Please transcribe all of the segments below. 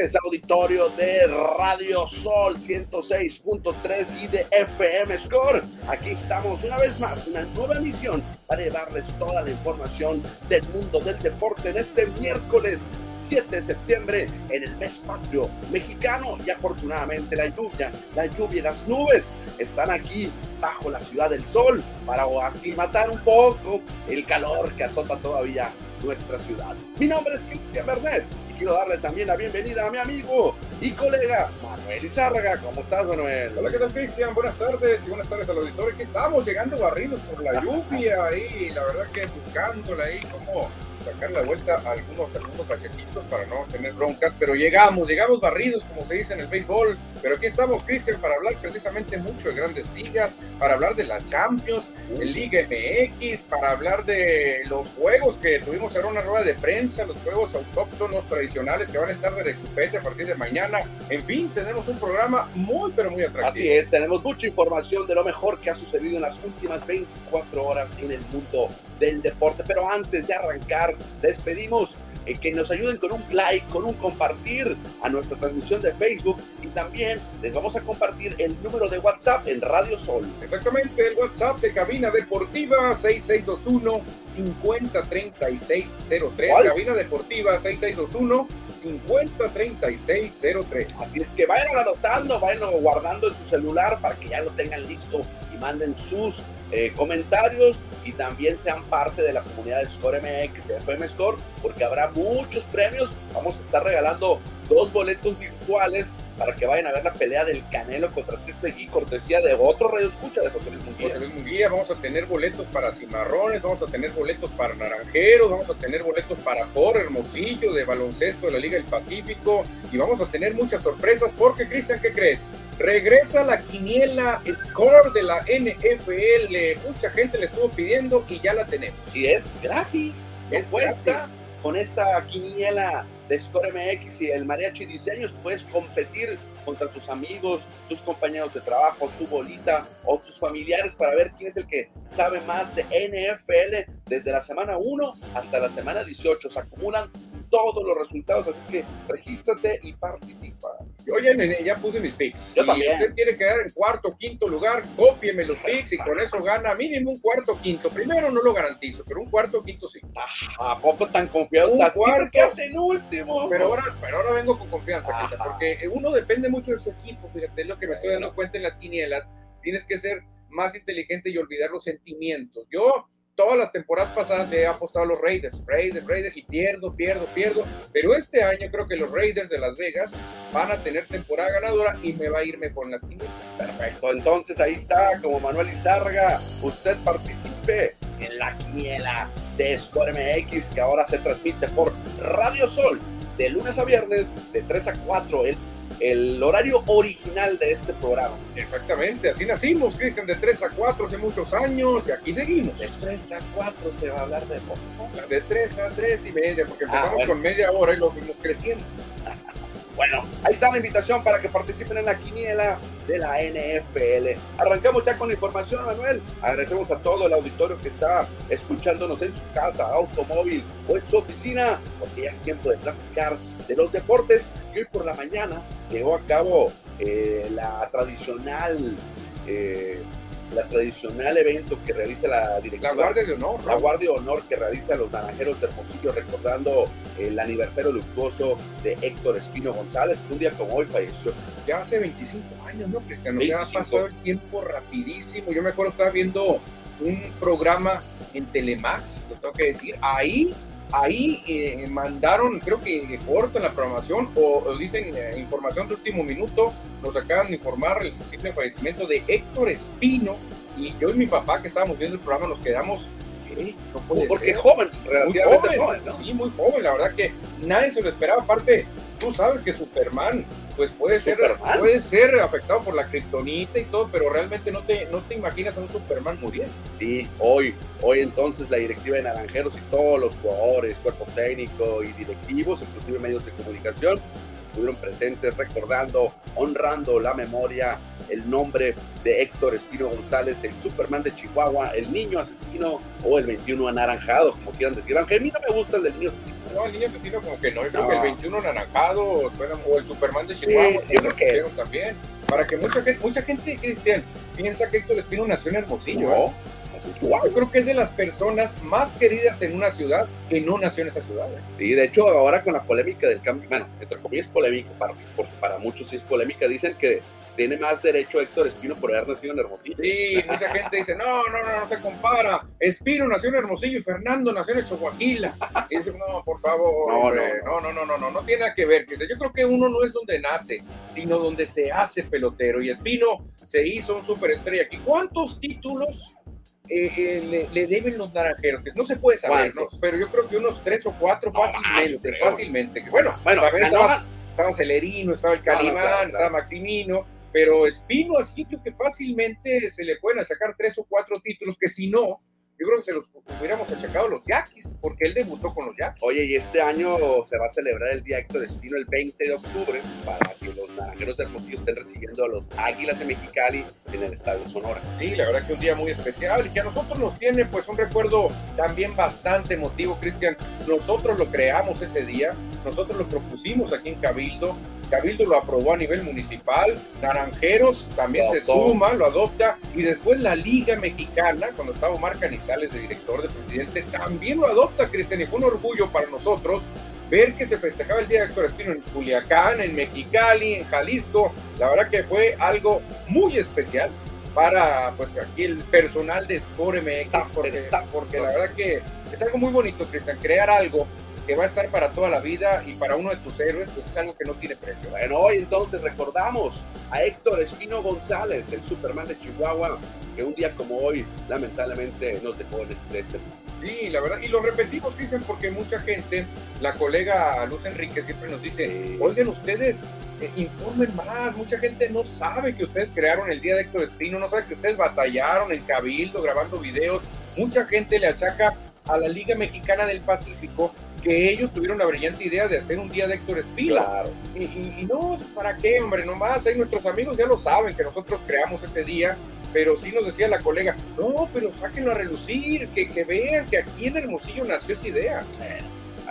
Tardes, auditorio de Radio Sol 106.3 y de FM Score. Aquí estamos una vez más, una nueva emisión para llevarles toda la información del mundo del deporte en este miércoles 7 de septiembre en el mes patrio mexicano y afortunadamente la lluvia, la lluvia y las nubes están aquí bajo la ciudad del sol para aclimatar un poco el calor que azota todavía nuestra ciudad. Mi nombre es Cristian Bernet y quiero darle también la bienvenida a mi amigo y colega Manuel Izárraga. ¿Cómo estás, Manuel? Hola, ¿qué tal, Cristian? Buenas tardes y buenas tardes al auditorio. Aquí estamos llegando barridos por la lluvia y la verdad que buscándola ahí como sacar la vuelta a algunos, algunos bachecitos para no tener broncas, pero llegamos, llegamos barridos, como se dice en el béisbol. Pero aquí estamos, Cristian, para hablar precisamente mucho de grandes ligas, para hablar de la Champions, el Liga MX, para hablar de los juegos que tuvimos en una rueda de prensa, los juegos autóctonos tradicionales que van a estar de rechupete a partir de mañana. En fin, tenemos un programa muy, pero muy atractivo. Así es, tenemos mucha información de lo mejor que ha sucedido en las últimas 24 horas en el mundo del deporte. Pero antes de arrancar, les pedimos eh, que nos ayuden con un like, con un compartir a nuestra transmisión de Facebook y también les vamos a compartir el número de WhatsApp en Radio Sol. Exactamente, el WhatsApp de Cabina Deportiva 6621 503603. Cabina Deportiva 6621 503603. Así es que vayan anotando, vayan guardando en su celular para que ya lo tengan listo y manden sus eh, comentarios y también sean parte de la comunidad de Score MX, de FM Score, porque habrá muchos premios. Vamos a estar regalando dos boletos virtuales para que vayan a ver la pelea del Canelo contra Triple G, cortesía de otro radio escucha de José Luis Munguía. José Luis Munguía, vamos a tener boletos para Cimarrones, vamos a tener boletos para Naranjeros, vamos a tener boletos para Ford Hermosillo de baloncesto de la Liga del Pacífico y vamos a tener muchas sorpresas porque, Cristian, ¿qué crees? Regresa la quiniela Score de la NFL. Mucha gente le estuvo pidiendo y ya la tenemos. Y es gratis, no cuesta. Con esta quiniela de Score MX y el Mariachi Diseños puedes competir contra tus amigos, tus compañeros de trabajo, tu bolita o tus familiares para ver quién es el que sabe más de NFL desde la semana 1 hasta la semana 18. Se acumulan todos los resultados, así es que regístrate y participa. Oye, nene, ya puse mis picks. Yo si usted quiere quedar en cuarto o quinto lugar, cópieme los picks y con eso gana mínimo un cuarto o quinto. Primero no lo garantizo, pero un cuarto o quinto sí. ¿A poco tan confiado estás? ¿Qué hacen último? Pero ahora, pero ahora vengo con confianza, porque uno depende mucho de su equipo. Fíjate, es lo que me estoy dando cuenta en las quinielas. Tienes que ser más inteligente y olvidar los sentimientos. Yo todas las temporadas pasadas le he apostado a los Raiders, Raiders, Raiders, y pierdo, pierdo, pierdo. Pero este año creo que los Raiders de Las Vegas van a tener temporada ganadora y me va a ir mejor en las quinielas. Perfecto, entonces ahí está, como Manuel Izarga, usted participe en la quiniela de Score MX que ahora se transmite por Radio Sol de lunes a viernes de 3 a 4 el el horario original de este programa. Exactamente, así nacimos, Cristian, de 3 a 4 hace muchos años y aquí seguimos. De 3 a 4 se va a hablar de poco. De 3 a 3 y media, porque ah, empezamos con media hora y lo fuimos creciendo. Bueno, ahí está la invitación para que participen en la quiniela de la NFL. Arrancamos ya con la información, Manuel. Agradecemos a todo el auditorio que está escuchándonos en su casa, automóvil o en su oficina, porque ya es tiempo de platicar de los deportes. Y hoy por la mañana se llevó a cabo eh, la tradicional eh, la tradicional evento que realiza la directora. La Guardia de Honor. La Guardia de Honor que realiza los Naranjeros de Hermosillo, recordando el aniversario luctuoso de Héctor Espino González, que un día como hoy falleció. Ya hace 25 años, ¿no, Cristiano? Ya ha pasado el tiempo rapidísimo. Yo me acuerdo, estaba viendo un programa en Telemax, lo tengo que decir, ahí ahí eh, mandaron, creo que corto en la programación, o, dicen eh, información de último minuto, nos acaban de informar el sensible fallecimiento de Héctor Espino, y yo y mi papá que estábamos viendo el programa nos quedamos no puede Porque joven, relativamente joven, Sí, muy joven, la verdad que nadie se lo esperaba. Aparte, tú sabes que Superman, pues puede ser, puede ser afectado por la kriptonita y todo, pero realmente no te, no te imaginas a un Superman muriendo. Sí, hoy, hoy entonces la directiva de Naranjeros y todos los jugadores, cuerpo técnico y directivos, inclusive medios de comunicación, estuvieron presentes recordando, honrando la memoria el nombre de Héctor Espino González, el Superman de Chihuahua, el niño asesino o el 21 anaranjado, como quieran decir. Aunque a mí no me gusta el del niño asesino. No, el niño asesino como que no. Yo creo que el 21 anaranjado suena, o el Superman de Chihuahua. yo creo que es. también. Para que mucha gente, mucha gente, Cristian, piensa que Héctor Espino nació en Hermosillo. No. ¿eh? Yo creo que es de las personas más queridas en una ciudad que no nació en esa ciudad. ¿eh? Sí, de hecho, ahora con la polémica del cambio, bueno, entre comillas polémico, para, porque para muchos sí es polémica, dicen que tiene más derecho Héctor Espino por haber nacido en Hermosillo. Sí, mucha gente dice, no, no, no, no te compara. Espino nació en Hermosillo y Fernando nació en Chihuahua. Y dice, no, por favor, No, hombre, no, no, no, no, no, no tiene nada que ver. Yo creo que uno no es donde nace, sino donde se hace pelotero. Y Espino se hizo un superestrella aquí. ¿Cuántos títulos eh, eh, le, le deben los naranjeros? Que no se puede saber, pero yo creo que unos tres o cuatro fácilmente, fácilmente. Bueno, Bueno, estaba, estaba Celerino, estaba el Calimán, claro, claro. estaba Maximino, pero Espino así creo que fácilmente se le pueden sacar tres o cuatro títulos que si no, yo creo que se los hubiéramos achacado los Yaquis, porque él debutó con los Yaquis. Oye, y este año se va a celebrar el Día Héctor Espino el 20 de octubre para que los naranjeros de Hermosillo estén recibiendo a los Águilas de Mexicali en el Estadio Sonora. Sí, la verdad que un día muy especial y que a nosotros nos tiene pues un recuerdo también bastante emotivo, Cristian. Nosotros lo creamos ese día, nosotros lo propusimos aquí en Cabildo, Cabildo lo aprobó a nivel municipal, Naranjeros también se suma, lo adopta y después la Liga Mexicana, cuando estaba Omar Canizales de director, de presidente, también lo adopta, Cristian, y fue un orgullo para nosotros ver que se festejaba el Día de Héctor Espino en Culiacán, en Mexicali, en Jalisco. La verdad que fue algo muy especial para pues aquí el personal de Score MX, porque, porque la verdad que es algo muy bonito, Cristian, crear algo que va a estar para toda la vida y para uno de tus héroes, pues es algo que no tiene precio. Bueno, hoy entonces recordamos a Héctor Espino González, el Superman de Chihuahua, que un día como hoy lamentablemente nos dejó en este, este mundo. Sí, la verdad, y lo repetimos, dicen, porque mucha gente, la colega Luz Enrique siempre nos dice, oigan ustedes, eh, informen más, mucha gente no sabe que ustedes crearon el Día de Héctor Espino, no sabe que ustedes batallaron en Cabildo grabando videos, mucha gente le achaca a la Liga Mexicana del Pacífico que ellos tuvieron la brillante idea de hacer un Día de Héctor Espino. Claro. Y, y- y no, ¿para qué, hombre? Nomás ahí nuestros amigos ya lo saben que nosotros creamos ese día, pero sí nos decía la colega, no, pero sáquenlo a relucir, que, que vean que aquí en Hermosillo nació esa idea.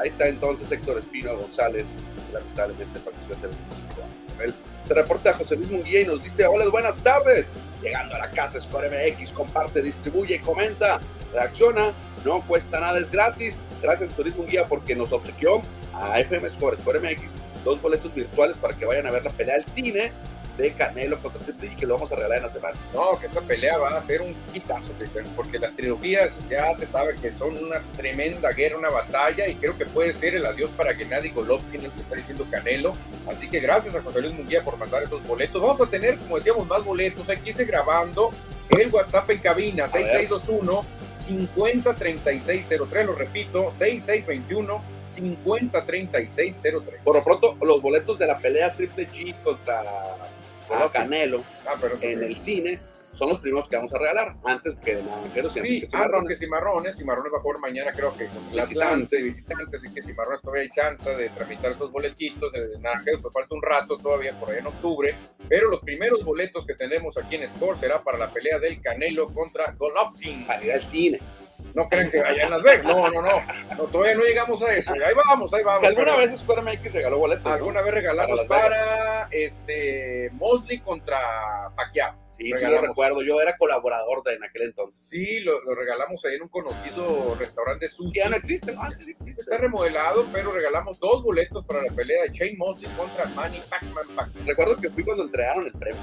Ahí está entonces Héctor Espino González, que lamentablemente falleció hace 25 años. Él se reporta a José Luis Munguía y nos dice, hola, buenas tardes. Llegando a la casa Score MX, comparte, distribuye, comenta, reacciona, no cuesta nada, es gratis. Gracias José Luis Munguía porque nos obsequió a FM Score, Score MX, dos boletos virtuales para que vayan a ver la pelea al cine de Canelo contra Triple G que lo vamos a regalar en la semana. No, que esa pelea va a ser un quitazo, dicen, porque las trilogías ya se sabe que son una tremenda guerra, una batalla, y creo que puede ser el adiós para Gennady Golovkin, el que está diciendo Canelo. Así que gracias a José Luis Munguía por mandar esos boletos. Vamos a tener, como decíamos, más boletos. Aquí se grabando el WhatsApp en cabina, ver. 6621 503603, lo repito, 6621 503603. Por lo pronto, los boletos de la pelea Triple G contra Golovkin. Canelo Ah, pero en el cine son los primeros que vamos a regalar antes que Naranjeros y Sí, antes que antes Cimarrones. que Cimarrones, Cimarrones va a jugar mañana creo que con el. Atlante, visitante, así que Cimarrones todavía hay chance de tramitar esos boletitos, de Naranjeros pues falta un rato todavía por ahí en octubre, pero los primeros boletos que tenemos aquí en Score será para la pelea del Canelo contra Golovkin. para ir al cine. No crean que allá en Las Vegas, no, no, no, no, todavía no llegamos a eso, ahí vamos, ahí vamos. Alguna pero- vez Square MX regaló boletos. ¿no? alguna vez regalamos Para este Mosley contra Pacquiao. Sí, sí lo recuerdo. Yo era colaborador de en aquel entonces. Sí, lo, lo regalamos ahí en un conocido restaurante sushi. Que ya no existen. Ah, sí existe. Está remodelado, pero regalamos dos boletos para la pelea de Shane Mosley contra Manny Pacman Pacquiao. Recuerdo que fui cuando entregaron el premio.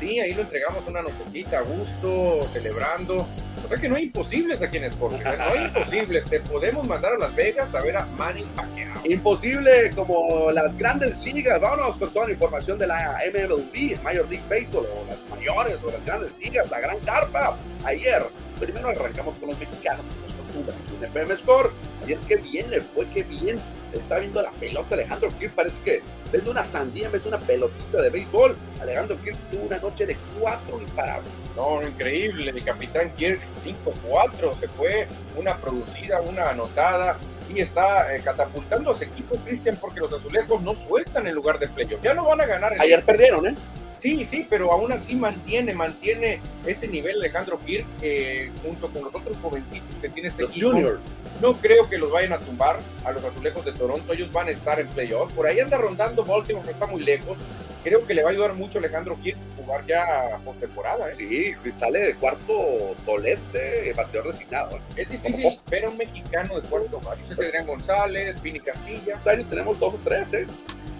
Sí, ahí lo entregamos una nochecita a gusto, celebrando. O sea que no hay imposibles aquí en Scorpio, ¿eh? no hay imposibles. Te podemos mandar a Las Vegas a ver a Manny Pacquiao. Imposible como las grandes ligas. Vámonos con toda la información de la MLB, Major League Baseball, o las mayores, o las grandes ligas, la gran carpa. Ayer, primero arrancamos con los mexicanos, como es costumbre, en FM Score. Ayer, qué bien le fue, qué bien está viendo la pelota Alejandro Kirk. Parece que desde una sandía en vez de una pelotita de béisbol. Alejandro Kirk tuvo una noche de cuatro imparables. No, increíble. El capitán Kirk 5-4 se fue, una producida, una anotada y está eh, catapultando a su equipo, Cristian, porque los azulejos no sueltan en lugar de playoff. Ya no van a ganar el Ayer perdieron, ¿eh? Sí, sí, pero aún así mantiene, mantiene ese nivel Alejandro Kirk eh, junto con los otros jovencitos que tiene este Los equipo. Junior. No creo que los vayan a tumbar a los azulejos de Toronto. Ellos van a estar en playoff. Por ahí anda rondando Baltimore, que está muy lejos. Creo que le va a ayudar mucho Alejandro Kirk jugar ya postemporada. ¿eh? Sí, sale de cuarto tolete, bateador designado. ¿eh? Es difícil ver a un mexicano de cuarto. Es Adrián González, Vini Castilla, Este año tenemos dos o tres, ¿eh?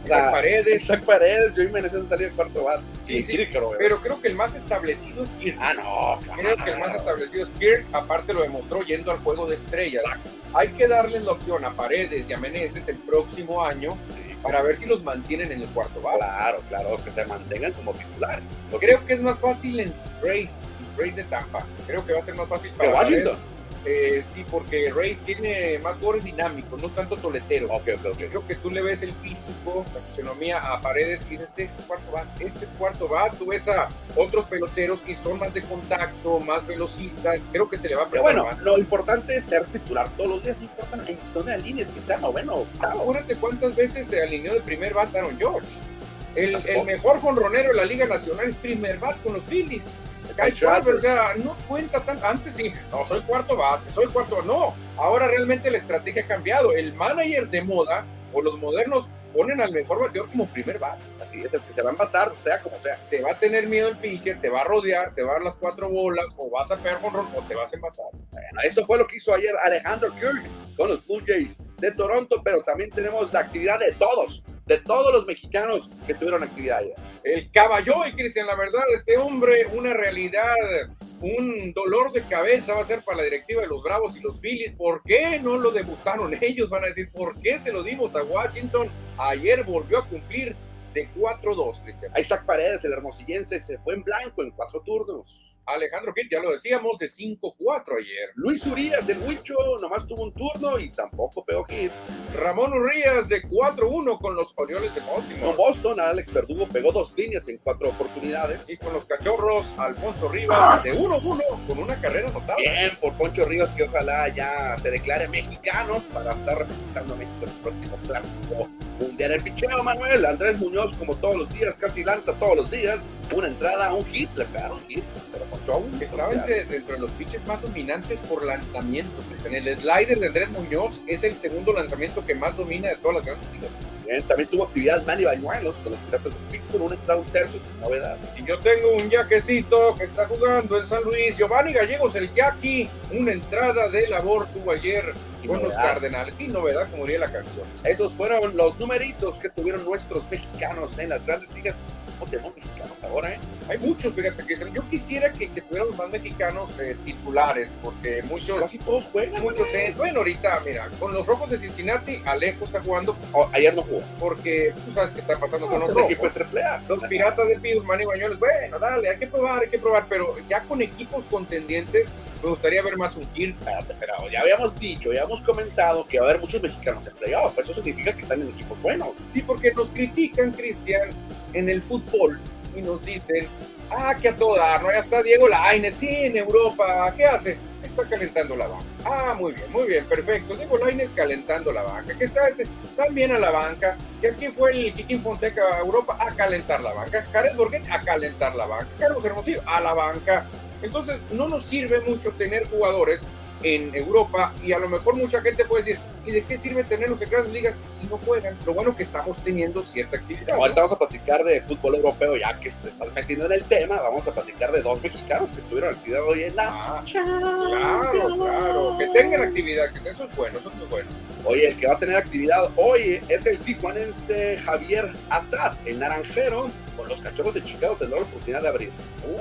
Isaac Paredes. Isaac Paredes, yo Menezes salir de cuarto bate. Sí, sí, creo. Pero creo que el más establecido es Kirk. Ah, no. Creo que el más establecido es Kirk, aparte lo demostró yendo al juego de estrellas. Hay que darles la opción a Paredes y a Meneses el próximo año Sí, para ver si los mantienen en el cuarto bate. Claro, claro, que se mantengan como titulares. Creo que es más fácil en Race, Race de Tampa. Creo que va a ser más fácil para Washington. Paredes. Eh, sí, porque Race tiene más jugadores dinámicos, no tanto toletero. Creo que tú le ves el físico, la fisionomía a Paredes y dices, este, este es cuarto bat, este es cuarto bat. Tú ves a otros peloteros que son más de contacto, más velocistas. Creo que se le va a Pero bueno, más. lo importante es ser titular todos los días, no importa en dónde alinees, si sea noveno. Acuérdate cuántas veces se alineó de primer bat George. El, mejor jonronero de la Liga Nacional es primer bat con los Phillies. Kyle Schwarber. O sea, no cuenta tanto. Antes sí, no, soy cuarto bate, soy cuarto. No, ahora realmente la estrategia ha cambiado. El manager de moda o los modernos ponen al mejor bateador como primer bate. Así es, el que se va a envasar, sea como sea. Te va a tener miedo el pitcher, te va a rodear, te va a dar las cuatro bolas, o vas a pegar con o te vas a envasar. Bueno, eso fue lo que hizo ayer Alejandro Kirk con los Blue Jays de Toronto, pero también tenemos la actividad de todos, de todos los mexicanos que tuvieron actividad ayer. El caballo y Cristian, la verdad, este hombre, una realidad, un dolor de cabeza va a ser para la directiva de los Bravos y los Phillies. ¿Por qué no lo debutaron ellos? Van a decir, ¿por qué se lo dimos a Washington? Ayer volvió a cumplir de 4-2, Cristian. Isaac Paredes, el hermosillense, se fue en blanco en cuatro turnos. Alejandro Gil, ya lo decíamos, de 5-4 ayer. Luis Urias, el Huicho, nomás tuvo un turno y tampoco pegó hit. Ramón Urrías de 4-1 con los Orioles de Con Baltimore. Boston, Alex Verdugo pegó dos líneas en cuatro oportunidades. Y con los cachorros, Alfonso Rivas de 1-1 con una carrera notable. Bien por Poncho Rivas, que ojalá ya se declare mexicano para estar representando a México en el próximo clásico mundial. El picheo, Manuel, Andrés Muñoz, como todos los días, casi lanza todos los días. Una entrada, un hit, le pegaron un hit, pero aún. Estaba entre- dentro de los pitches más dominantes por lanzamiento. En el slider de Andrés Muñoz es el segundo lanzamiento que más domina de todas las grandes ligas. También tuvo actividad Manny Bañuelos con los Piratas de Pittsburgh, una entrada, un tercio sin novedad. Y yo tengo un yaquecito que está jugando en San Luis. Giovanni Gallegos, el yaqui, una entrada de labor tuvo ayer Sin con los. Cardenales. Sin novedad, como diría la canción. Esos fueron los numeritos que tuvieron nuestros mexicanos en las grandes ligas. ¿Cómo tenemos mexicanos ahora, eh? Hay muchos, fíjate que yo quisiera que, que tuviéramos más mexicanos eh, titulares, porque muchos, Casi todos juegan. muchos, eh, bueno, ahorita, mira, con los rojos de Cincinnati, Alejo está jugando Oh, ayer no jugó. Porque tú sabes qué está pasando con No, los es el equipo rojos. Los piratas de Pittsburgh, Manny Bañuelos, bueno, dale, hay que probar, hay que probar, pero ya con equipos contendientes, me gustaría ver más un Kirk. Espérate, pero ya habíamos dicho, ya hemos comentado que va a haber muchos mexicanos en playoff. Eso significa que están en equipos buenos. Sí, porque nos critican, Cristian, en el fútbol y nos dicen, ah, que a todo dar, ¿no? Ya está Diego Lainez, sí, en Europa, ¿qué hace? Está calentando la banca. Ah, muy bien, muy bien, perfecto. Diego Lainez calentando la banca. Que está también a la banca. Que aquí fue el Kikín Fonteca a Europa a calentar la banca. Jared Borghetti a calentar la banca. Carlos Hermosillo a la banca. Entonces, no nos sirve mucho tener jugadores en Europa y a lo mejor mucha gente puede decir, ¿y de qué sirve tenerlos en grandes ligas si no juegan? Lo bueno que estamos teniendo cierta actividad. ¿no? Ahorita vamos a platicar de fútbol europeo, ya que te estás metiendo en el tema. Vamos a platicar de dos mexicanos que tuvieron actividad hoy en la Ah, claro, claro. Que tengan actividad, que eso es bueno, eso es muy bueno. Oye, el que va a tener actividad hoy es el tijuanense Javier Azad, el naranjero, con los cachorros de Chicago tendrá la oportunidad de abrir.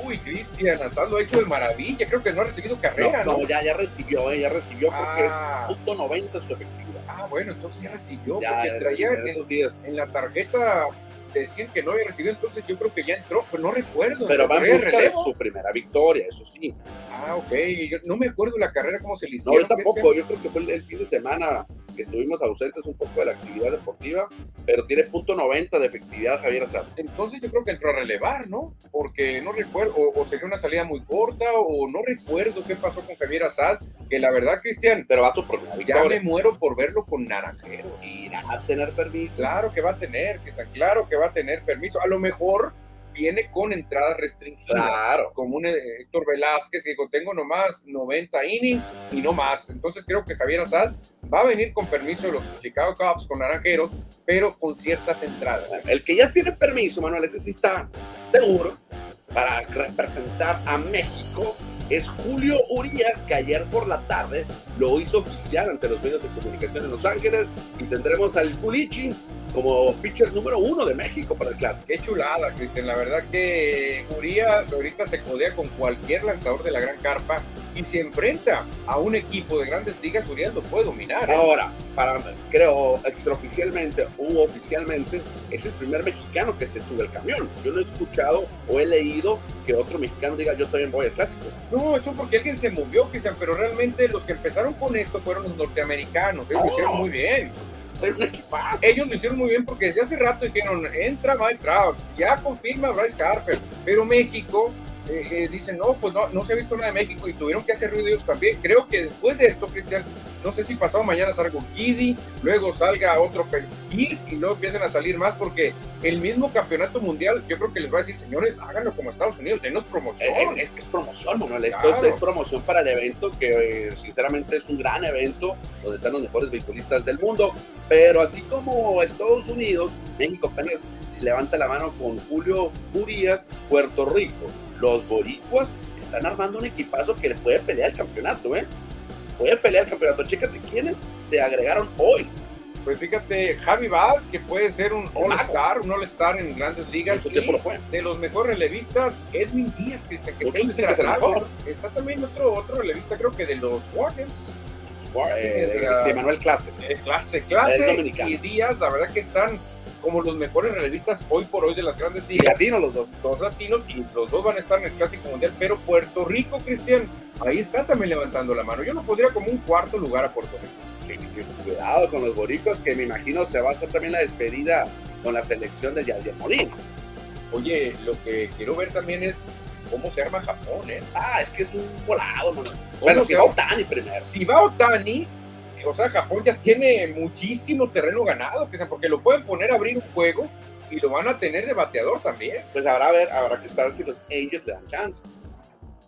Uy, Cristian, Asado ha hecho de maravilla. Creo que no ha recibido carrera, ¿no? no, ya, ya recibió, eh, ya recibió porque Ah, punto 90 su efectividad. ah, bueno, entonces ya recibió, Ya, porque traía en en la tarjeta decían que no había recibido, entonces yo creo que ya entró, pero no recuerdo. Pero va en ¿Correa de busca de su primera victoria, eso sí. Ah, ok. Yo no me acuerdo la carrera cómo se le No, hicieron. yo tampoco, yo creo que fue el, el fin de semana que estuvimos ausentes un poco de la actividad deportiva, pero tiene punto 90 de efectividad Javier Azad. Entonces yo creo que entró a relevar, ¿no? Porque no recuerdo, o, o sería una salida muy corta, o no recuerdo qué pasó con Javier Azad, que la verdad, Cristian, Pero va a su primera ya me muero por verlo con Naranjero. Irá a tener permiso. Claro que va a tener, Cristian, claro que va a tener permiso. A lo mejor viene con entradas restringidas. Claro. Como un eh, Héctor Velázquez, que dijo, tengo nomás 90 innings y no más. Entonces creo que Javier Azad va a venir con permiso de los Chicago Cubs con Naranjeros, pero con ciertas entradas. El que ya tiene permiso, Manuel, ese sí está seguro para representar a México es Julio Urias, que ayer por la tarde lo hizo oficial ante los medios de comunicación en Los Ángeles y tendremos al Culichi como pitcher número uno de México para el Clásico. Qué chulada, Cristian. La verdad que Urias ahorita se codea con cualquier lanzador de la gran carpa y se enfrenta a un equipo de grandes ligas, Urias lo puede dominar. ¿eh? Ahora, para, creo extraoficialmente o oficialmente, es el primer mexicano que se sube al camión. Yo no he escuchado o he leído que otro mexicano diga yo también voy al Clásico. No, esto porque alguien se movió, Cristian, pero realmente los que empezaron con esto fueron los norteamericanos. Ellos lo Oh. hicieron muy bien. Ellos lo hicieron muy bien porque desde hace rato dijeron, entra Mike Trout, ya confirma Bryce Harper, pero México eh, eh, dicen, no, pues no, no se ha visto nada de México y tuvieron que hacer ruido ellos también. Creo que después de esto, Cristian, no sé si pasado mañana salga un Kiddy, luego salga otro Perkir y luego empiezan a salir más porque el mismo campeonato mundial, yo creo que les va a decir, señores, háganlo como Estados Unidos, denos promoción. Es, es- es promoción, Manuel. Esto es, es promoción para el evento, que eh, sinceramente es un gran evento donde están los mejores beisbolistas del mundo. Pero así como Estados Unidos, México apenas levanta la mano con Julio Urias, Puerto Rico. Los boricuas están armando un equipazo que le puede pelear el campeonato, ¿eh? Puede pelear el campeonato. Chécate quiénes se agregaron hoy. Pues fíjate, Javi Vaz, que puede ser un All-Star, un All-Star en grandes ligas. Y de los mejores relevistas, Edwin Díaz, que está que es el intratable. mejor. Está también otro, otro relevista, creo que de los Guardians. Eh, Sí, Manuel Clase. Eh, clase, clase. Y Díaz, la verdad que están como los mejores relevistas hoy por hoy de las grandes Y ligas. latinos los dos. Dos latinos y los dos van a estar en el Clásico Mundial, pero Puerto Rico, Cristian, ahí está también levantando la mano. Yo no podría como un cuarto lugar a Puerto Rico. Cuidado con los boricos, que me imagino se va a hacer también la despedida con la selección de Yadier Molina. Oye, lo que quiero ver también es cómo se arma Japón, ¿eh? Ah, es que es un volado, mano. ¿Cómo Bueno, si va va? Otani primero. si va Otani, o sea, Japón ya tiene muchísimo terreno ganado, porque lo pueden poner a abrir un juego y lo van a tener de bateador también. Pues habrá, a ver, habrá que esperar si los Angels le dan chance.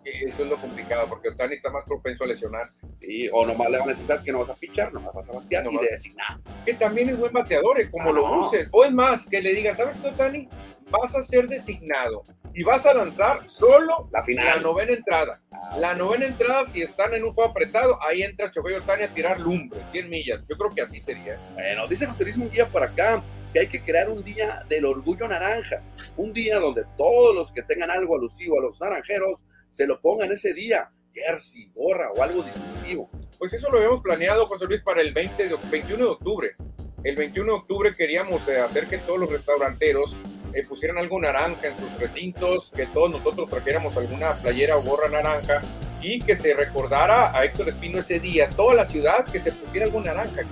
Eso es lo complicado, porque Otani está más propenso a lesionarse. Sí, o nomás le van a decir, ¿sabes que no vas a pichar? Nomás vas a batear Nomás. y de designar. Que también es buen bateador, ¿eh? como Ah, lo no. luce. O es más, que le digan, ¿sabes qué, Otani? Vas a ser designado y vas a lanzar solo La la final. novena entrada. Ah, La novena entrada, si están en un juego apretado, ahí entra Shohei Otani a tirar lumbre, 100 millas. Yo creo que así sería. Bueno, dice José Luis Munguía por acá que hay que crear un día del orgullo naranja. Un día donde todos los que tengan algo alusivo a los naranjeros se lo pongan ese día. Jersey, gorra o algo distintivo. Pues eso lo habíamos planeado, José Luis, para el 20 de, 21 de octubre. El 21 de octubre queríamos eh, hacer que todos los restauranteros eh, pusieran algo naranja en sus recintos, que todos nosotros trajéramos alguna playera o gorra naranja y que se recordara a Héctor Espino ese día, toda la ciudad, que se pusiera algo naranja.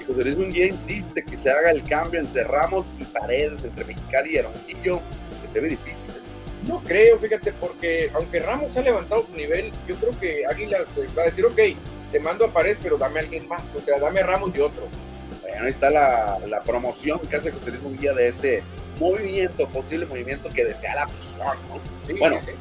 Y José Luis Munguía insiste que se haga el cambio entre Ramos y Paredes, entre Mexicali y Hermosillo, que se ve difícil. No creo, fíjate, porque aunque Ramos ha levantado su nivel, yo creo que Águilas eh, va a decir, ok, te mando a Paredes, pero dame a alguien más, o sea, dame a Ramos y otro. Bueno, ahí está la, la promoción que hace José Luis Munguía de ese movimiento, posible movimiento que desea la fusión, ¿no? Sí, Bueno, sí, sí.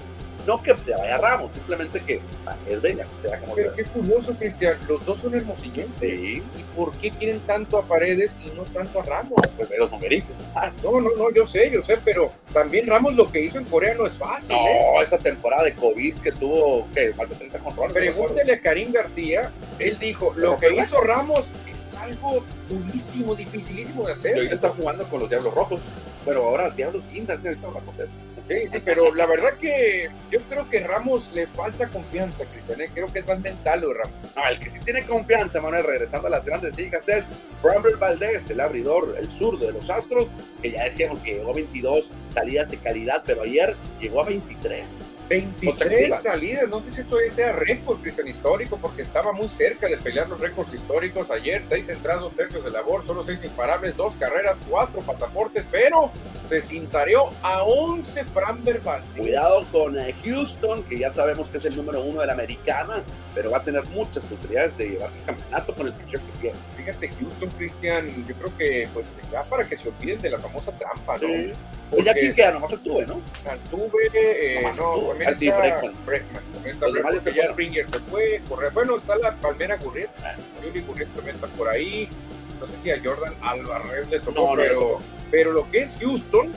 No que se vaya Ramos, simplemente que Paredes venga, sea como Pero sea. qué curioso, Cristian, los dos son hermosillenses. Sí. ¿Y por qué quieren tanto a Paredes y no tanto a Ramos? Pues los numeritos. Ah, No, no, no, yo sé, yo sé, pero también Ramos lo que hizo en Corea no es fácil. ¿eh? No, esa temporada de COVID que tuvo, ¿qué? Más de 30 controles. Pregúntele a Karim García, él dijo, lo que hizo Ramos algo durísimo, dificilísimo de Y hacer. ahorita está jugando con los Diablos Rojos. Pero ahora Diablos Guindas, ¿eh? Sí, sí, pero la verdad que yo creo que Ramos le falta confianza, Cristian. ¿eh? Creo que es más mental lo de Ramos. No, el que sí tiene confianza, Manuel, regresando a las grandes ligas, es Framber Valdez, el abridor, el zurdo de los Astros, que ya decíamos que llegó a 22 salidas de calidad, pero ayer llegó a 23. 23 Consecutivas. salidas, no sé si esto sea récord, Cristian, histórico, porque estaba muy cerca de pelear los récords históricos ayer, seis entradas, dos tercios de labor, solo seis imparables, dos carreras, cuatro pasaportes, pero se cintareó a 11 Framber Valdez. Cuidado con eh, Houston, que ya sabemos que es el número uno de la americana, pero va a tener muchas posibilidades de llevarse el campeonato con el pitcher que tiene. Fíjate, Houston, Cristian, yo creo que pues ya para que se olviden de la famosa trampa, ¿no? Sí. Pues ya aquí queda, nomás tuve, ¿no? Altuve, eh, no, Está Bregman. Bregman. También está Los demás se. Springer se fue, Correa. Bueno, está la Palmera Gurriet. Ah. Yuri Gurriet también está por ahí. No sé si a Jordan Alvarez le tocó, No, no le pero, tocó. pero lo que es Houston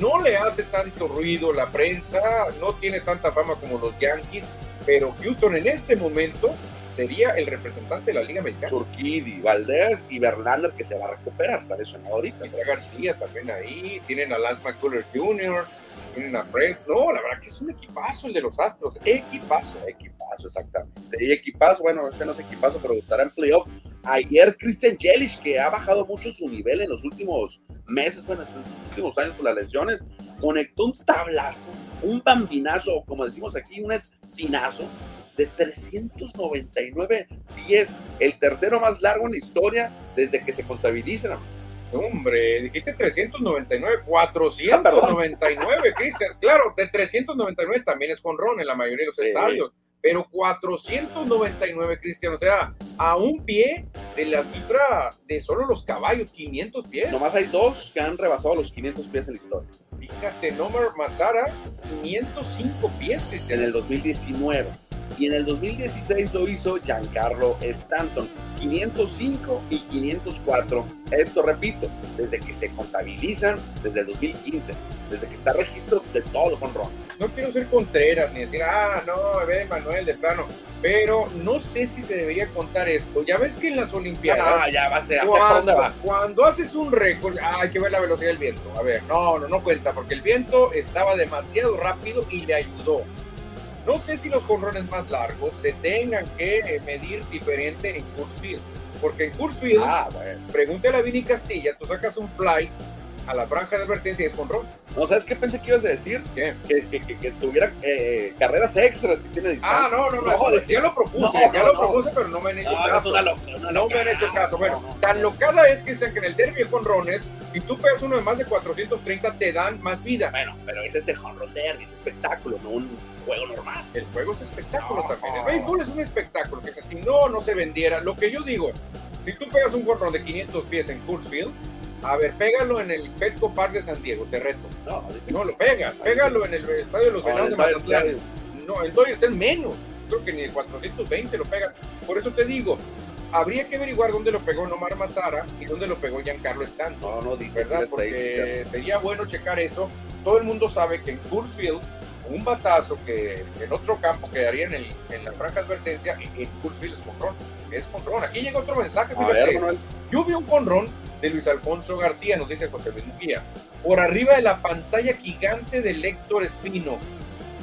no le hace tanto ruido la prensa, no tiene tanta fama como los Yankees, pero Houston en este momento sería el representante de la Liga Americana. Surquidi, Valdés y Verlander que se va a recuperar, está lesionado ahorita. Está García también ahí, tienen a Lance McCullers Jr., tienen a Press. No, la verdad que es un equipazo el de los Astros, equipazo. Equipazo, exactamente. Y equipazo, bueno, este no es equipazo, pero estará en playoff. Ayer Christian Yelich, que ha bajado mucho su nivel en los últimos meses, bueno, en los últimos años por las lesiones, conectó un tablazo, un bambinazo, como decimos aquí, un espinazo de 399 pies, el tercero más largo en la historia desde que se contabilizan. Hombre, dijiste 399, Ah, 499, Cristian. Claro, de 399 también es con Ron en la mayoría de los Sí. estadios. Pero 499, Cristian, o sea, a un pie de la cifra de solo los caballos, 500 pies. Nomás hay dos que han rebasado los 500 pies en la historia. Fíjate, Nomar Mazara, 505 pies, Cristian. en el 2019. Y en el 2016 lo hizo Giancarlo Stanton, 505 y 504. Esto repito, desde que se contabilizan desde el 2015, desde que está registro de todos los honrones. No quiero ser contreras ni decir, ah, no, ve Manuel de plano, pero no sé si se debería contar esto. Ya ves que en las Olimpiadas. Ah, ya vas a dónde Cuando, vas. cuando haces un récord, ah, hay que ver la velocidad del viento. A ver, no, no, no cuenta, porque el viento estaba demasiado rápido y le ayudó. No sé si los jonrones más largos se tengan que eh, medir diferente en Coors Field, porque en Coors Field, Ah, bueno. pregúntale a Vini Castilla, tú sacas un fly a la franja de advertencia y es jonrón. No, ¿sabes qué pensé que ibas a decir? ¿Qué? Que, que, que, que tuviera eh, carreras extras si tiene distancia. Ah, no, no, no, No, ya lo propuse, No, ya no, lo propuse, pero no me han hecho caso. una loca, una No me han hecho caso. Bueno, No, no, no. tan locada es que dicen que en el derby de jonrones, si tú pegas uno de más de 430, te dan más vida. Bueno, pero ese es el honron derby, es espectáculo, no un juego normal. El juego es espectáculo también. El béisbol es un espectáculo que si no, no se vendiera. Lo que yo digo, si tú pegas un jonrón de 500 pies en Coors Field, a ver, pégalo en el Petco Park de San Diego, te reto. No, No lo pegas, pégalo en el estadio de los Venados de Mazatlán. No, el Dodger está en menos. Creo que ni el 420 lo pegas. Por eso te digo, habría que averiguar dónde lo pegó Nomar Mazara y dónde lo pegó Giancarlo Stanton. No, no dice ¿verdad? Porque sería bueno checar eso. Todo el mundo sabe que en Coors Field, un batazo que en otro campo quedaría en, el, en la franja advertencia, en Coors Field es conrón. Es conrón. Aquí llega otro mensaje. Ver. Yo vi un conrón de Luis Alfonso García, nos dice José Luis Mujía, por arriba de la pantalla gigante del Héctor Espino.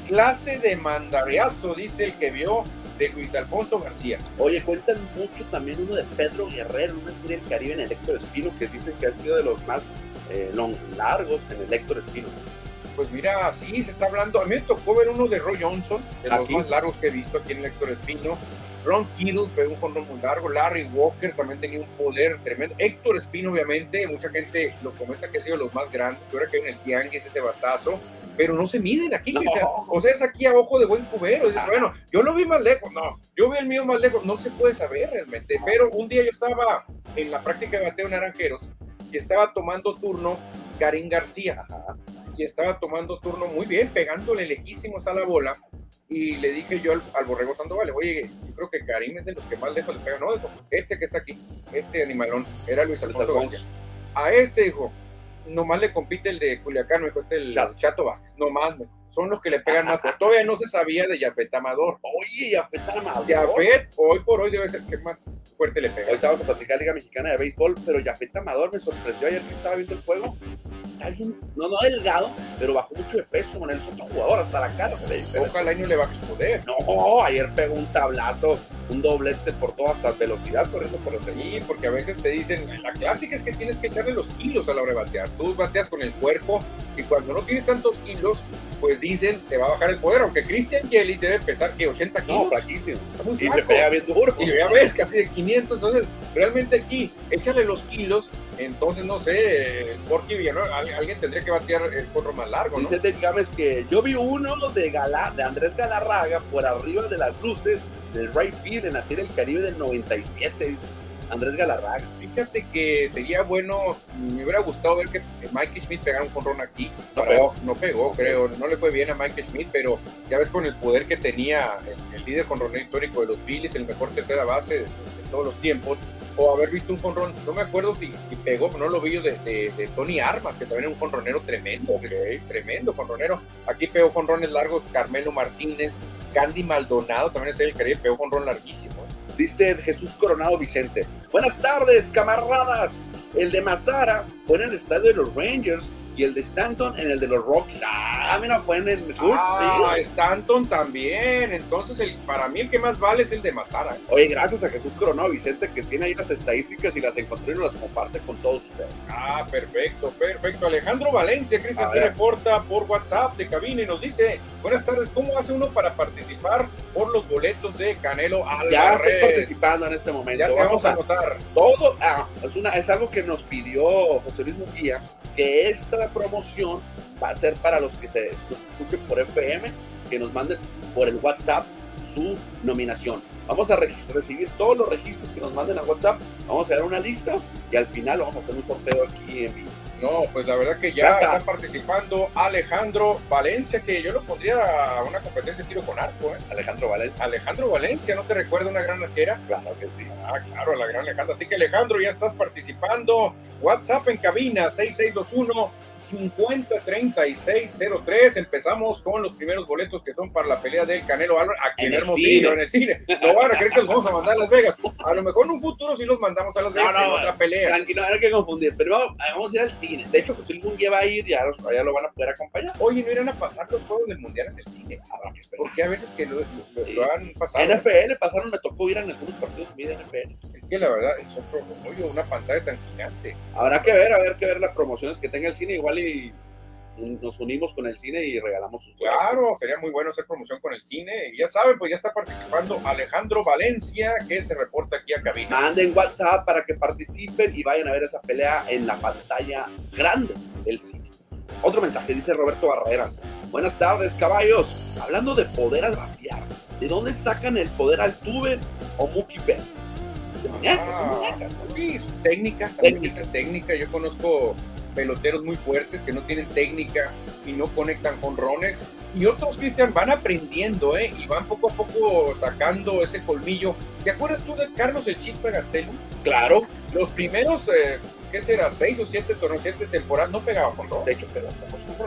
Clase de mandareazo, dice el que vio de Luis Alfonso García. Oye, cuentan mucho también uno de Pedro Guerrero, una serie del Caribe en el Héctor Espino, que dicen que ha sido de los más eh, long- largos en el Héctor Espino. Pues mira, sí, se está hablando. A mí me tocó ver uno de Roy Johnson, de los más largos que he visto aquí en el Héctor Espino. Ron Kittle pegó un jonrón muy largo. Larry Walker también tenía un poder tremendo. Héctor Espino, obviamente, mucha gente lo comenta que ha sido los más grandes. Que ahora que en el Tianguis ese batazo. Pero no se miden aquí. No. Cristian. O sea, es aquí a ojo de buen cubero. Dices, bueno, yo lo vi más lejos. No, yo vi el mío más lejos. No se puede saber realmente. Pero un día yo estaba en la práctica de bateo en Naranjeros y estaba tomando turno Karim García y estaba tomando turno muy bien, pegándole lejísimos a la bola. Y le dije yo al, al Borrego Sandoval, oye, yo creo que Karim es de los que más lejos le pegan. No, dijo, este que está aquí, este animalón, era Luis Alfonso Alfonso. García. A este, dijo, nomás le compite el de Culiacán, me dijo, este el Chato. Chato, Vázquez. Nomás, me dijo, son los que le pegan más. Todavía no se sabía de Jafet Amador. Oye, Jafet Amador. Jafet, hoy por hoy, debe ser que más fuerte le pega. Ahorita vamos a platicar Liga Mexicana de Béisbol, pero Jafet Amador me sorprendió ayer que estaba viendo el juego. Está bien, no, no delgado, pero bajó mucho de peso con el otro jugador, hasta la cara se. Ojalá y no le baje el poder. No, ayer pegó un tablazo, un doblete por toda hasta velocidad corriendo por el segundo. Sí, porque a veces te dicen, la clásica es que tienes que echarle los kilos a la hora de batear. Tú bateas con el cuerpo y cuando no tienes tantos kilos, pues dicen, te va a bajar el poder. Aunque Christian Yelich debe pesar que 80 kilos. No, flaquísimo. Está muy Y se pega bien duro. Y ya ves, casi de 500. Entonces, realmente aquí, échale los kilos. Entonces, no sé, Porky Villanueva, al- alguien tendría que batear el corro más largo, ¿no? Dice Dave Gámez que yo vi uno de, Gala, de Andrés Galarraga por arriba de las luces del right field en la serie del Caribe del 97. Dice, Andrés Galarraga. Fíjate que sería bueno, me hubiera gustado ver que Mike Schmidt pegara un jonrón aquí. No pegó. No pegó, creo. No le fue bien a Mike Schmidt, pero ya ves con el poder que tenía el, el líder jonronero histórico de los Phillies, el mejor tercera base de, de todos los tiempos, o haber visto un jonrón, no me acuerdo si, si pegó, no lo vi yo de, de, de, Tony Armas, que también es un jonronero tremendo, okay. tremendo jonronero. Aquí pegó jonrones largos Carmelo Martínez, Candy Maldonado, también es el que pegó jonrón larguísimo. Dice Jesús Coronado Vicente. Buenas tardes, camaradas. El de Mazara fue en el estadio de los Rangers y el de Stanton en el de los Rockies. Ah, mira, fue en el Ah, sí. Stanton también. Entonces, el, para mí el que más vale es el de Mazara. Oye, gracias a Jesús Coronado Vicente que tiene ahí las estadísticas y las encontró y las comparte con todos ustedes. Ah, perfecto, perfecto. Alejandro Valencia, Cristian se reporta por WhatsApp de cabina y nos dice, buenas tardes, ¿cómo hace uno para participar por los boletos de Canelo Álvarez? Ya estás participando en este momento. Ya vamos a anotar. Todo, ah, es, una, es algo que nos pidió José Luis Mujía, que esta promoción va a ser para los que se escuchen por FM, que nos manden por el WhatsApp su nominación. Vamos a recibir todos los registros que nos manden a WhatsApp, vamos a dar una lista y al final vamos a hacer un sorteo aquí en vivo. No, pues la verdad que ya, ya está. están participando Alejandro Valencia, que yo lo pondría a una competencia de tiro con arco. ¿eh? Alejandro Valencia. Alejandro Valencia, ¿no te recuerda una gran arquera? Claro que sí. Ah, claro, la gran Alejandro. Así que Alejandro, ya estás participando. WhatsApp en cabina 6621 503603. Empezamos con los primeros boletos que son para la pelea del Canelo Álvarez aquí en, en Hermosillo, en el cine. No van a creer que los vamos a mandar a Las Vegas. A lo mejor en un futuro sí los mandamos a Las Vegas no, no, en otra pelea. Tranquilo, hay que confundir. Pero vamos, vamos a ir al cine. De hecho, José Luis va a ir y ya, los, ya lo van a poder acompañar. Oye, ¿no irán a pasar los juegos del mundial en el cine? Habrá que esperar. Porque a veces que lo, lo, sí. lo han pasado. NFL pasaron, me tocó ir en algunos partidos de NFL. Es que la verdad es otro rollo, una pantalla tan gigante. Habrá que ver, a ver que ver las promociones que tenga el cine, igual y nos unimos con el cine y regalamos sus Claro, sería muy bueno hacer promoción con el cine. Y ya saben, pues ya está participando Alejandro Valencia, que se reporta aquí a cabina. Manden WhatsApp para que participen y vayan a ver esa pelea en la pantalla grande del cine. Otro mensaje, dice Roberto Barreras. Buenas tardes, caballos. Hablando de poder al batear, ¿de dónde sacan el poder al tube o Mookie Betts? De muñecas, ah, son muñecas. ¿no? Sí, técnica, técnica, técnica. Yo conozco peloteros muy fuertes que no tienen técnica y no conectan con rones. Y otros, Cristian, van aprendiendo, ¿eh? Y van poco a poco sacando ese colmillo. ¿Te acuerdas tú de Carlos el Chispa Gastelum? Claro. Los primeros, eh, ¿qué será? Seis o siete torneos, siete temporadas, no pegaba con rones. De hecho, pero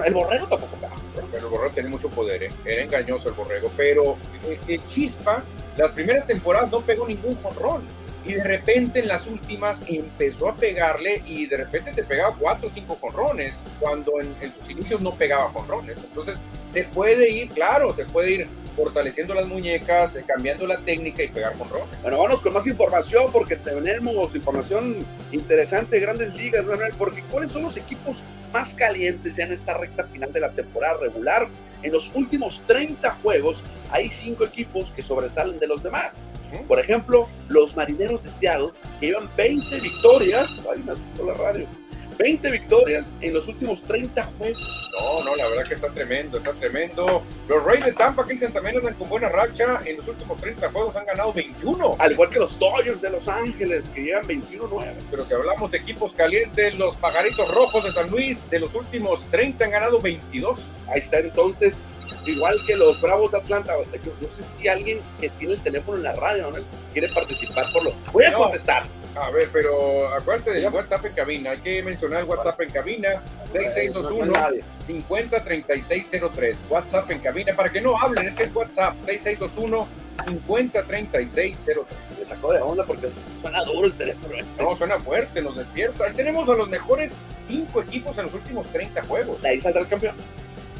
el borrego tampoco pegaba. Pero el borrego tenía mucho poder, ¿eh? Era engañoso el borrego. Pero el, el Chispa, las primeras temporadas no pegó ningún jonrón y de repente en las últimas empezó a pegarle y de repente te pegaba cuatro o cinco jonrones cuando en, en, sus inicios no pegaba jonrones. Entonces se puede ir, claro, se puede ir fortaleciendo las muñecas, eh, cambiando la técnica y pegar jonrones. Bueno, vamos con más información porque tenemos información interesante, grandes ligas, Manuel, porque ¿cuáles son los equipos más calientes ya en esta recta final de la temporada regular? En los últimos 30 juegos hay cinco equipos que sobresalen de los demás. Por ejemplo, los marineros de Seattle, que llevan 20 victorias. Ay, me asustó la radio. 20 victorias en los últimos 30 juegos. No, no, la verdad que está tremendo, está tremendo. Los Reyes de Tampa, que dicen también andan con buena racha. En los últimos 30 juegos han ganado 21. Al igual que los Dodgers de Los Ángeles, que llevan 21-9. Pero si hablamos de equipos calientes, los Pajaritos Rojos de San Luis, de los últimos 30 han ganado 22. Ahí está entonces igual que los Bravos de Atlanta, yo no sé si alguien que tiene el teléfono en la radio ¿no? quiere participar por lo. Voy a no. contestar. A ver, pero acuérdate del WhatsApp en cabina. Hay que mencionar el WhatsApp en cabina: 6621-503603. WhatsApp en cabina para que no hablen. Este es WhatsApp: 6621. 503603. Me sacó de onda porque suena duro el teléfono. Este. No, suena fuerte, nos despierta. Ahí tenemos a los mejores 5 equipos en los últimos 30 juegos. De ahí saldrá el campeón.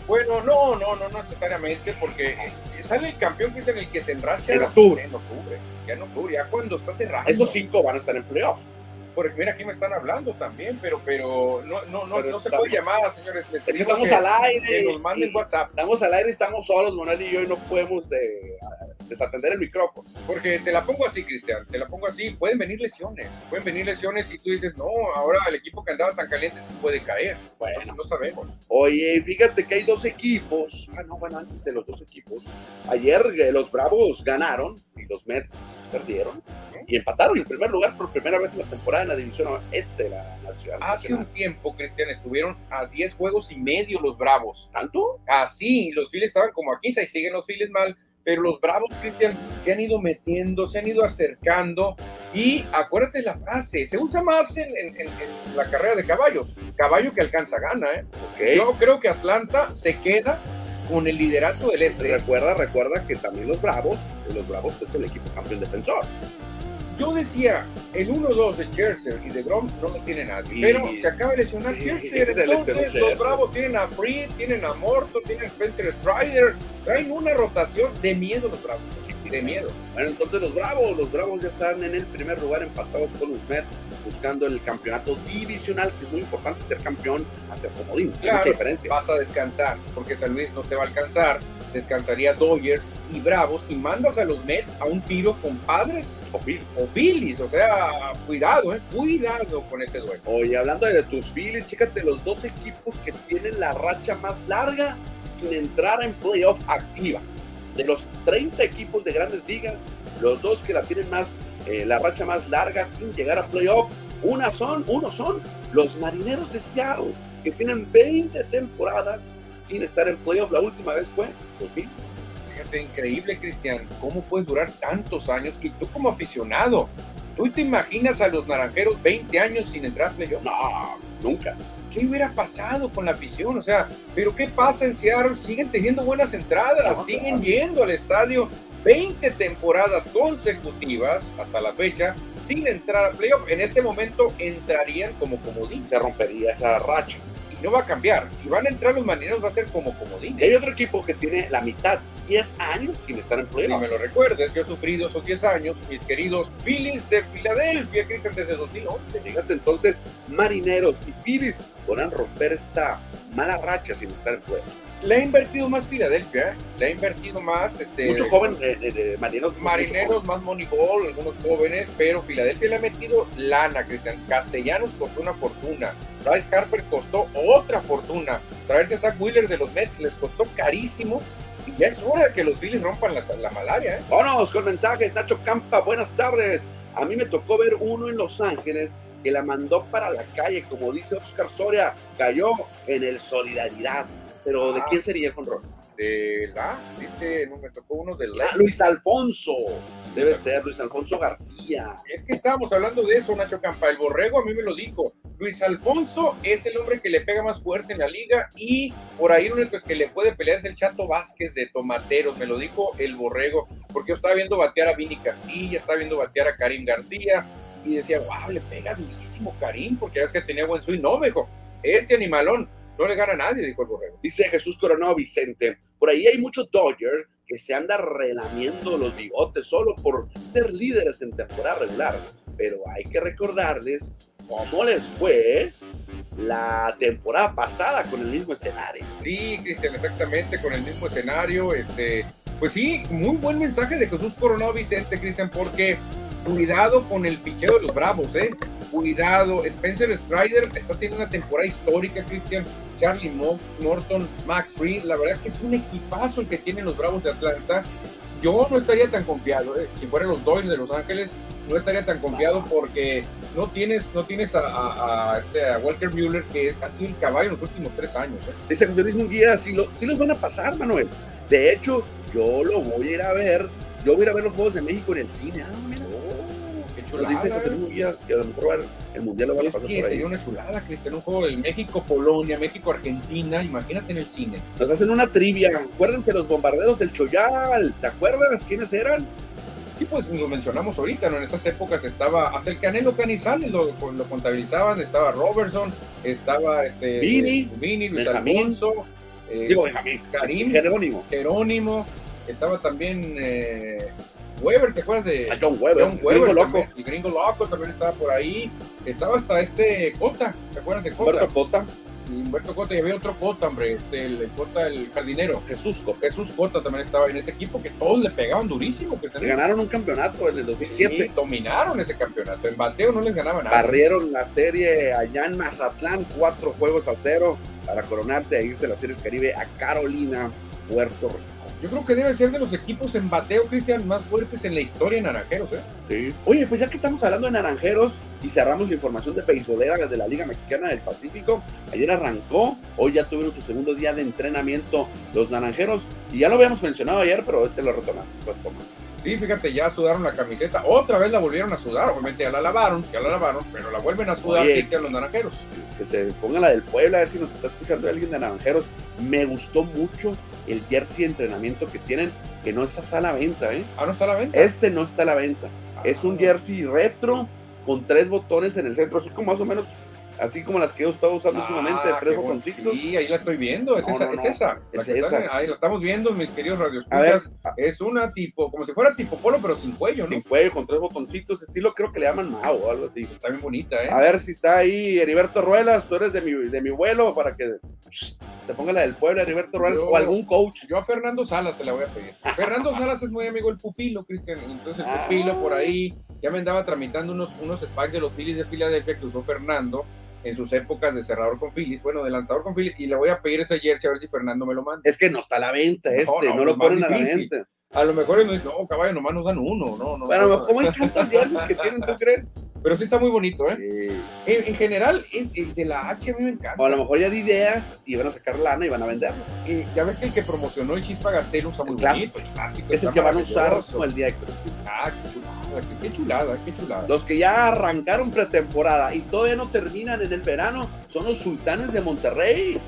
Bueno, no, no, no necesariamente, porque sale el campeón que es en el que se enracha en octubre. En octubre, ya en octubre, ya cuando está cerrado. Esos cinco van a estar en playoff. Pues mira, aquí me están hablando también, pero, pero no, no, no, pero no se puede llamar, señores. Es que estamos que, al aire. Que nos manden WhatsApp. Estamos al aire, estamos solos, Manuel y yo, y no podemos eh, desatender el micrófono. Porque te la pongo así, Cristian, te la pongo así, pueden venir lesiones, pueden venir lesiones y tú dices, no, ahora el equipo que andaba tan caliente se puede caer. Bueno, no sabemos. Oye, fíjate que hay dos equipos, ah, no, bueno, antes de los dos equipos, ayer eh, los Bravos ganaron y los Mets perdieron y empataron en primer lugar por primera vez en la temporada en la división este de la nacional. Hace un tiempo, Cristian, estuvieron a 10 juegos y medio los Bravos. ¿Tanto? Así, los Phillies estaban como aquí, y siguen los Phillies mal, pero los Bravos, Cristian, se han ido metiendo, se han ido acercando. Y acuérdate la frase, se usa más en, la carrera de caballos. Caballo que alcanza gana, ¿eh? Yo creo que Atlanta se queda con el liderato del este. Recuerda, recuerda que también los Bravos, los Bravos es el equipo campeón defensor. Yo decía, el 1-2 de Scherzer y de Grom no lo tiene nadie. Pero se acaba de lesionar sí, Entonces, los Bravos tienen a Free, tienen a Morton, tienen a Spencer Strider. Traen una rotación de miedo los Bravos. De miedo. Bueno, entonces los Bravos, los Bravos ya están en el primer lugar empatados con los Mets, buscando el campeonato divisional, que es muy importante ser campeón, hacer comodín. Claro, diferencia. Vas a descansar, porque San Luis no te va a alcanzar. Descansaría Dodgers y Bravos y mandas a los Mets a un tiro con padres o Phillies. O Phillies, o sea, cuidado, eh, cuidado con ese duelo. Oye, hablando de tus Phillies, chécate los dos equipos que tienen la racha más larga sin entrar en playoff activa de los 30 equipos de grandes ligas, los dos que la tienen más, eh, la racha más larga sin llegar a playoff, una son, uno son los marineros de Seattle, que tienen 20 temporadas sin estar en playoff. La última vez fue 2000. Fíjate, increíble, Cristian, cómo puedes durar tantos años y tú como aficionado, ¿tú te imaginas a los naranjeros 20 años sin entrar a playoff? No, nunca. ¿qué hubiera pasado con la afición? O sea, ¿pero qué pasa en Seattle? Siguen teniendo buenas entradas, siguen yendo al estadio 20 temporadas consecutivas hasta la fecha sin entrar a playoff. En este momento entrarían como comodín. Se rompería esa racha no va a cambiar. Si van a entrar los marineros va a ser como comodín. Y hay otro equipo que tiene la mitad, 10 años sin estar en playoff. No me lo recuerdes, yo he sufrido esos 10 años, mis queridos Phillies de Filadelfia, Cristian, desde 2011. Fíjate, entonces, marineros y Phillies podrán romper esta mala racha sin estar en playoff. Le ha invertido más Filadelfia, ¿eh? le ha invertido más. Este, Mucho joven, de, marineros. Marineros, más Moneyball, algunos jóvenes, pero Filadelfia le ha metido lana, Cristian. Castellanos costó una fortuna. Bryce Harper costó otra fortuna. Traerse a Zach Wheeler de los Mets les costó carísimo. Y ya es hora de que los Phillies rompan la, la malaria. ¿eh? Vámonos con mensajes. Nacho Campa, buenas tardes. A mí me tocó ver uno en Los Ángeles que la mandó para la calle, como dice Oscar Soria, cayó en el Solidaridad. Pero ¿de quién sería el control? De la, dice, no me tocó uno de la. Ah, Luis Alfonso. Debe ser Luis Alfonso García. Es que estábamos hablando de eso, Nacho Campa. El borrego a mí me lo dijo. Luis Alfonso es el hombre que le pega más fuerte en la liga y por ahí el único que le puede pelear es el Chato Vázquez de Tomateros. Me lo dijo el borrego, porque yo estaba viendo batear a Vini Castilla, estaba viendo batear a Karim García y decía, wow, le pega durísimo Karim, porque ya es que tenía buen swing. No, me dijo, este animalón no le gana a nadie, dijo el borrego. Dice Jesús Coronado Vicente. Por ahí hay muchos Dodgers que se anda relamiendo los bigotes solo por ser líderes en temporada regular. Pero hay que recordarles cómo les fue la temporada pasada con el mismo escenario. Sí, Cristian, exactamente, con el mismo escenario. Este, pues sí, muy buen mensaje de Jesús Coronado Vicente, Cristian, porque Cuidado con el picheo de los Bravos, ¿eh? Cuidado. Spencer Strider está teniendo una temporada histórica, Cristian. Charlie Morton, Max Fried. La verdad que es un equipazo el que tienen los Bravos de Atlanta. Yo no estaría tan confiado, ¿eh? si fueran los Dodgers de Los Ángeles, no estaría tan confiado porque no tienes, no tienes a, este, Walker Mueller, que ha sido el caballo en los últimos tres años. ¿eh? Dice José Luis Munguía, si, lo, si los van a pasar, Manuel. De hecho, yo lo voy a ir a ver. Yo voy a ir a ver los Juegos de México en el cine. Ah, mira pero dice José Luis que a lo mejor el mundial lo van a pasar por ahí. Sería una chulada, Cristian, un juego del México-Polonia, México-Argentina, imagínate en el cine. Nos hacen una trivia, acuérdense los bombarderos del Choyal, ¿te acuerdas quiénes eran? Sí, pues lo mencionamos ahorita, ¿no? En esas épocas estaba, hasta el Canelo Canizales lo, lo contabilizaban, estaba Robertson, estaba este, Vini, Vini Luis Alfonso, eh, digo Benjamín, Karim, Jerónimo, Jerónimo, estaba también eh, Weber, ¿te acuerdas de John Weber? John Weber gringo loco. El gringo loco también estaba por ahí. Estaba hasta este Cota, ¿te acuerdas de Cota? Cota. Humberto Cota y había otro Cota, hombre, este, el, Cota, el jardinero. Jesús Cota. Jesús Cota también estaba en ese equipo que todos le pegaban durísimo. Que Ganaron un campeonato en el 2007. Sí, dominaron ese campeonato. En bateo no les ganaba nada. Barrieron la serie allá en Mazatlán, cuatro juegos a cero para coronarse e irse de la Serie Caribe a Carolina, Puerto Rico. Yo creo que debe ser de los equipos en bateo, Cristian, más fuertes en la historia de Naranjeros, ¿eh? Sí. Oye, pues ya que estamos hablando de Naranjeros y cerramos la información de beisbolera de la Liga Mexicana del Pacífico, ayer arrancó, hoy ya tuvieron su segundo día de entrenamiento los Naranjeros, y ya lo habíamos mencionado ayer, pero este lo retomamos. Sí, fíjate, ya sudaron la camiseta. Otra vez la volvieron a sudar. Obviamente ya la lavaron, ya la lavaron, pero la vuelven a sudar Oye, los naranjeros. Que se ponga la del pueblo, a ver si nos está escuchando alguien de naranjeros. Me gustó mucho el jersey de entrenamiento que tienen, que no está a la venta, ¿eh? Ah, no está a la venta. Este no está a la venta. es un ah. jersey retro con tres botones en el centro, así como más o menos así como las que yo estaba usando ah, últimamente, tres botoncitos. Sí, ahí la estoy viendo, es esa, es esa. Es esa. ahí la estamos viendo, mis queridos radioescuchas. Es una tipo, como si fuera tipo polo, pero sin cuello, ¿no? Sin cuello, con tres botoncitos, estilo creo que le llaman Mao o algo así. Está bien bonita, ¿eh? A ver si está ahí Heriberto Ruelas, tú eres de mi, de mi vuelo para que te ponga la del pueblo, Heriberto Ruelas, o algún coach. Yo a Fernando Salas se la voy a pedir. Fernando Salas es muy amigo del pupilo, Cristian, entonces el pupilo por ahí ya me andaba tramitando unos, unos de los Phillies de Filadelfia que usó Fernando en sus épocas de cerrador con Phillies, bueno, de lanzador con Phillies, y le voy a pedir ese jersey a ver si Fernando me lo manda. Es que no está a la venta este, no, lo ponen a la venta. A lo mejor no, no, caballo, nomás nos dan uno, no, no. Pero, ¿cómo hay tantos jerseys que tienen, tú crees? Pero sí está muy bonito, ¿eh? En, general, es, el de la H a mí me encanta. O a lo mejor ya de ideas y van a sacar lana y van a venderlo. ya ves que el que promocionó el Chispa Gastel usa muy bonito, el clásico. Es el que van a usar como el día de Ah, qué chulada, qué chulada, Los que ya arrancaron pretemporada y todavía no terminan en el verano son los sultanes de Monterrey.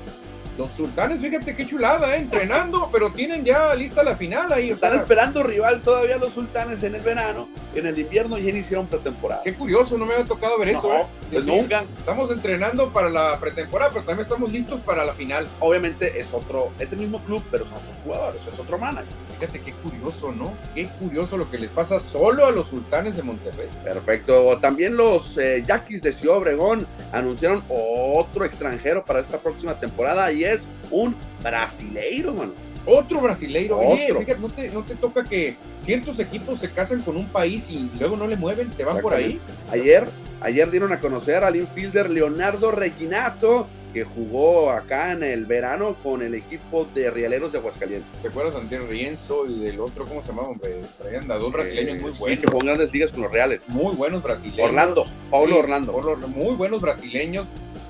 Los sultanes, fíjate qué chulada, ¿eh? entrenando, pero tienen ya lista la final ahí. Están esperando rival todavía los sultanes en el verano, en el invierno ya iniciaron pretemporada. Qué curioso, no me había tocado ver eso. ¿eh? Pues nunca. Estamos entrenando para la pretemporada, pero también estamos listos para la final. Obviamente es otro, es el mismo club, pero son otros jugadores, es otro manager. Fíjate qué curioso, ¿no? Qué curioso lo que les pasa solo a los sultanes de Monterrey. Perfecto. También los eh, Yaquis de Ciudad Obregón anunciaron otro extranjero para esta próxima temporada y es un brasileiro, mano. Otro brasileiro. Oye, fíjate, ¿no te, no te toca que ciertos equipos se casan con un país y luego no le mueven, te van por ahí. Ayer, ayer dieron a conocer al infielder Leonardo Reginato, que jugó acá en el verano con el equipo de Rialeros de Aguascalientes. ¿Te acuerdas de Andrés Rienzo y del otro, cómo se llamaba, hombre? Traían dos brasileños muy buenos. que jugó grandes ligas con los Reales. Muy buenos brasileños. Orlando, Paulo Orlando. Muy buenos brasileños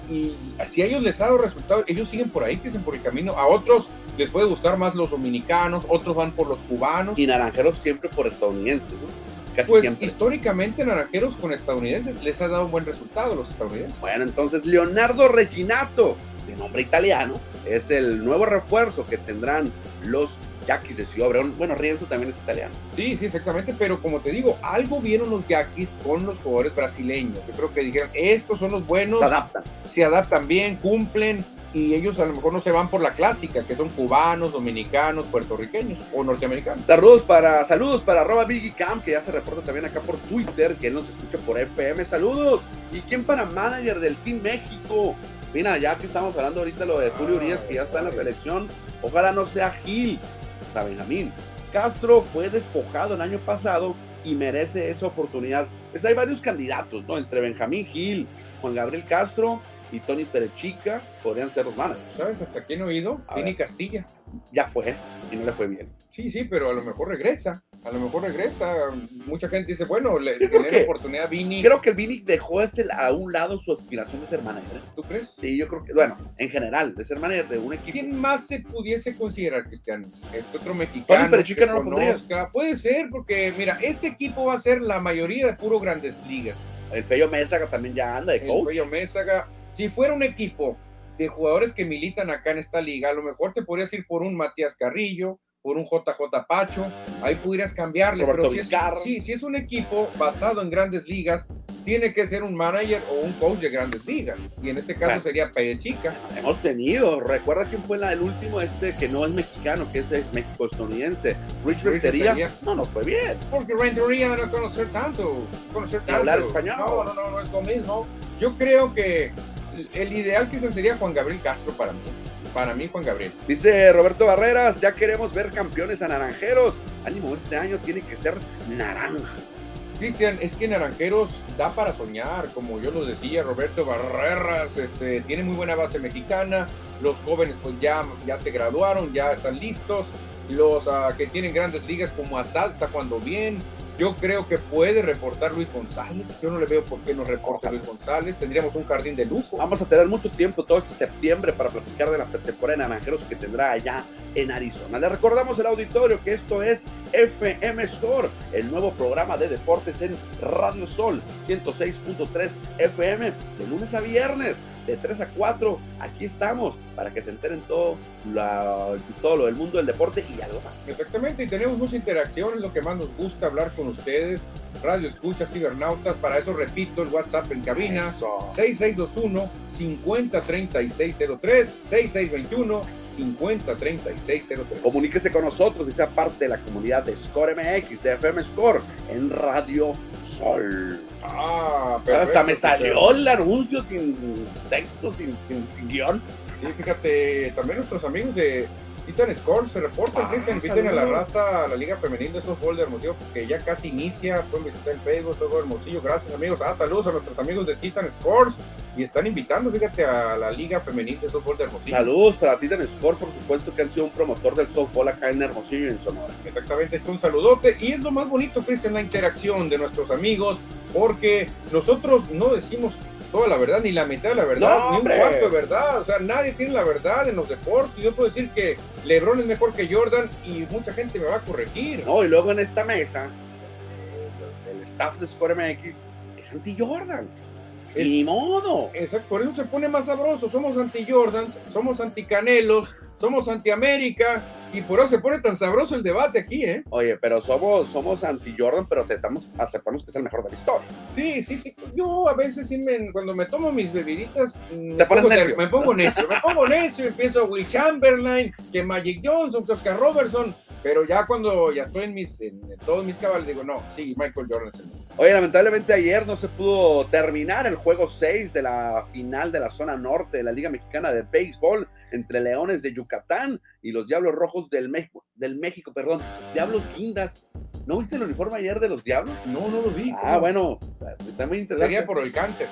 y si a ellos les ha dado resultados, ellos siguen por ahí, siguen por el camino. A otros les puede gustar más los dominicanos, otros van por los cubanos. Y naranjeros siempre por estadounidenses, ¿no? Casi pues históricamente naranjeros con estadounidenses les ha dado un buen resultado los estadounidenses. Bueno, entonces Leonardo Reginato, de nombre italiano, es el nuevo refuerzo que tendrán los Yaquis de Ciudad Bueno, Rienzo también es italiano. Sí, sí, exactamente, pero como te digo, algo vieron los Yaquis con los jugadores brasileños. Yo creo que dijeron, estos son los buenos. Se adaptan. Se adaptan bien, cumplen, y ellos a lo mejor no se van por la clásica, que son cubanos, dominicanos, puertorriqueños o norteamericanos. Saludos para, saludos para arroba Camp, que ya se reporta también acá por Twitter, que él nos escucha por FM. Saludos. ¿Y quién para manager del Team México? Mira, ya que estamos hablando ahorita lo de Julio Urias, que ya está en la selección, ojalá no sea Gil, a Benjamín. Castro fue despojado el año pasado y merece esa oportunidad. Pues hay varios candidatos, ¿no? Entre Benjamín Gil, Juan Gabriel Castro y Tony Perechica podrían ser los managers. ¿Sabes hasta quién he oído? Vini Castilla. Ya fue y no le fue bien. Sí, sí, pero a lo mejor regresa. A lo mejor regresa. Mucha gente dice, bueno, le la oportunidad a Vini. Creo que el Vini dejó ese, a un lado su aspiración de ser manager. ¿Tú crees? Sí, yo creo que, bueno, en general, de ser manager de un equipo. ¿Quién más se pudiese considerar, Cristiano? Este otro mexicano. Tony Perechica no lo pondría. Puede ser, porque mira, este equipo va a ser la mayoría de puro grandes ligas. El Fello Mésaga también ya anda de coach. El Fello Mésaga si fuera un equipo de jugadores que militan acá en esta liga, a lo mejor te podrías ir por un Matías Carrillo, por un JJ Pacho, ahí pudieras cambiarle. pero si es, si es un equipo basado en grandes ligas, tiene que ser un manager o un coach de grandes ligas. Y en este caso sería sería Chica. Hemos tenido, recuerda quién fue la, el último este que no es mexicano, que es, México estadounidense. Rich, Rentería. No, no fue bien. Porque Rentería no conocer tanto. Conocer tanto. hablar español. No, no, no, no es lo mismo. Yo creo que el ideal quizás sería Juan Gabriel Castro para mí. Para mí, Juan Gabriel. Dice Roberto Barreras, ya queremos ver campeones a naranjeros. Ánimo, este año tiene que ser naranja. Cristian, es que Naranjeros da para soñar, como yo lo decía, Roberto Barreras este, tiene muy buena base mexicana, los jóvenes pues ya, ya se graduaron, ya están listos, los uh, que tienen grandes ligas como Asad está jugando bien, yo creo que puede reportar Luis González. Yo no le veo por qué no reporta Luis González. Tendríamos un jardín de lujo. Vamos a tener mucho tiempo todo este septiembre para platicar de la temporada de Naranjeros que tendrá allá en Arizona. Le recordamos al auditorio que esto es FM Score, el nuevo programa de deportes en Radio Sol 106.3 FM de lunes a viernes de 3 a 4. Aquí estamos para que se enteren todo, todo lo del mundo del deporte y algo más. Exactamente, y tenemos mucha interacción, es lo que más nos gusta hablar con ustedes. Radio Escucha, Cibernautas, para eso repito el WhatsApp en cabina: 6621 503603 6621 503603. Comuníquese con nosotros y sea parte de la comunidad de Score MX, de FM Score, en Radio Sol. Ah, pero Hasta me salió el anuncio sin texto, sin, sin, sin guion. Sí, fíjate, también nuestros amigos de Titan Score se reportan, ah, inviten a la raza a la Liga Femenil de Softball de Hermosillo, que ya casi inicia, pueden visitar el Facebook, todo Hermosillo, gracias amigos, ah, saludos a nuestros amigos de Titan Scores, y están invitando, fíjate, a la Liga Femenil de Softball de Hermosillo. Saludos para Titan Score, por supuesto, que han sido un promotor del softball acá en Hermosillo y en Sonora. Exactamente, es un saludote, y es lo más bonito, Cristian, la interacción de nuestros amigos, porque nosotros no decimos toda la verdad, ni la mitad de la verdad, ni un cuarto de verdad. O sea, nadie tiene la verdad en los deportes. Yo puedo decir que LeBron es mejor que Jordan y mucha gente me va a corregir. No, y luego en esta mesa, el staff de Score MX es anti-Jordan. Ni modo. Exacto, por eso se pone más sabroso. Somos anti-Jordans, somos anti-Canelos, somos anti-América y por eso se pone tan sabroso el debate aquí, ¿eh? Oye, pero somos, somos anti-Jordan, pero aceptamos, aceptamos que es el mejor de la historia. Sí, sí, sí. Yo a veces sí, me, cuando me tomo mis bebiditas, mm, me pongo, necio. me pongo necio. me pongo necio, empiezo a Will Chamberlain, que Magic Johnson, que Oscar Robertson, pero ya cuando ya estoy en, mis, en, todos mis cabales, digo, no, sí, Michael Jordan es el mejor. Oye, lamentablemente ayer no se pudo terminar el juego 6 de la final de la zona norte de la Liga Mexicana de Béisbol entre Leones de Yucatán y los Diablos Rojos del México, del México, perdón, Diablos Guindas. ¿No viste el uniforme ayer de los Diablos? No, no lo vi. Ah, bueno, está muy interesante. Sería por el cáncer.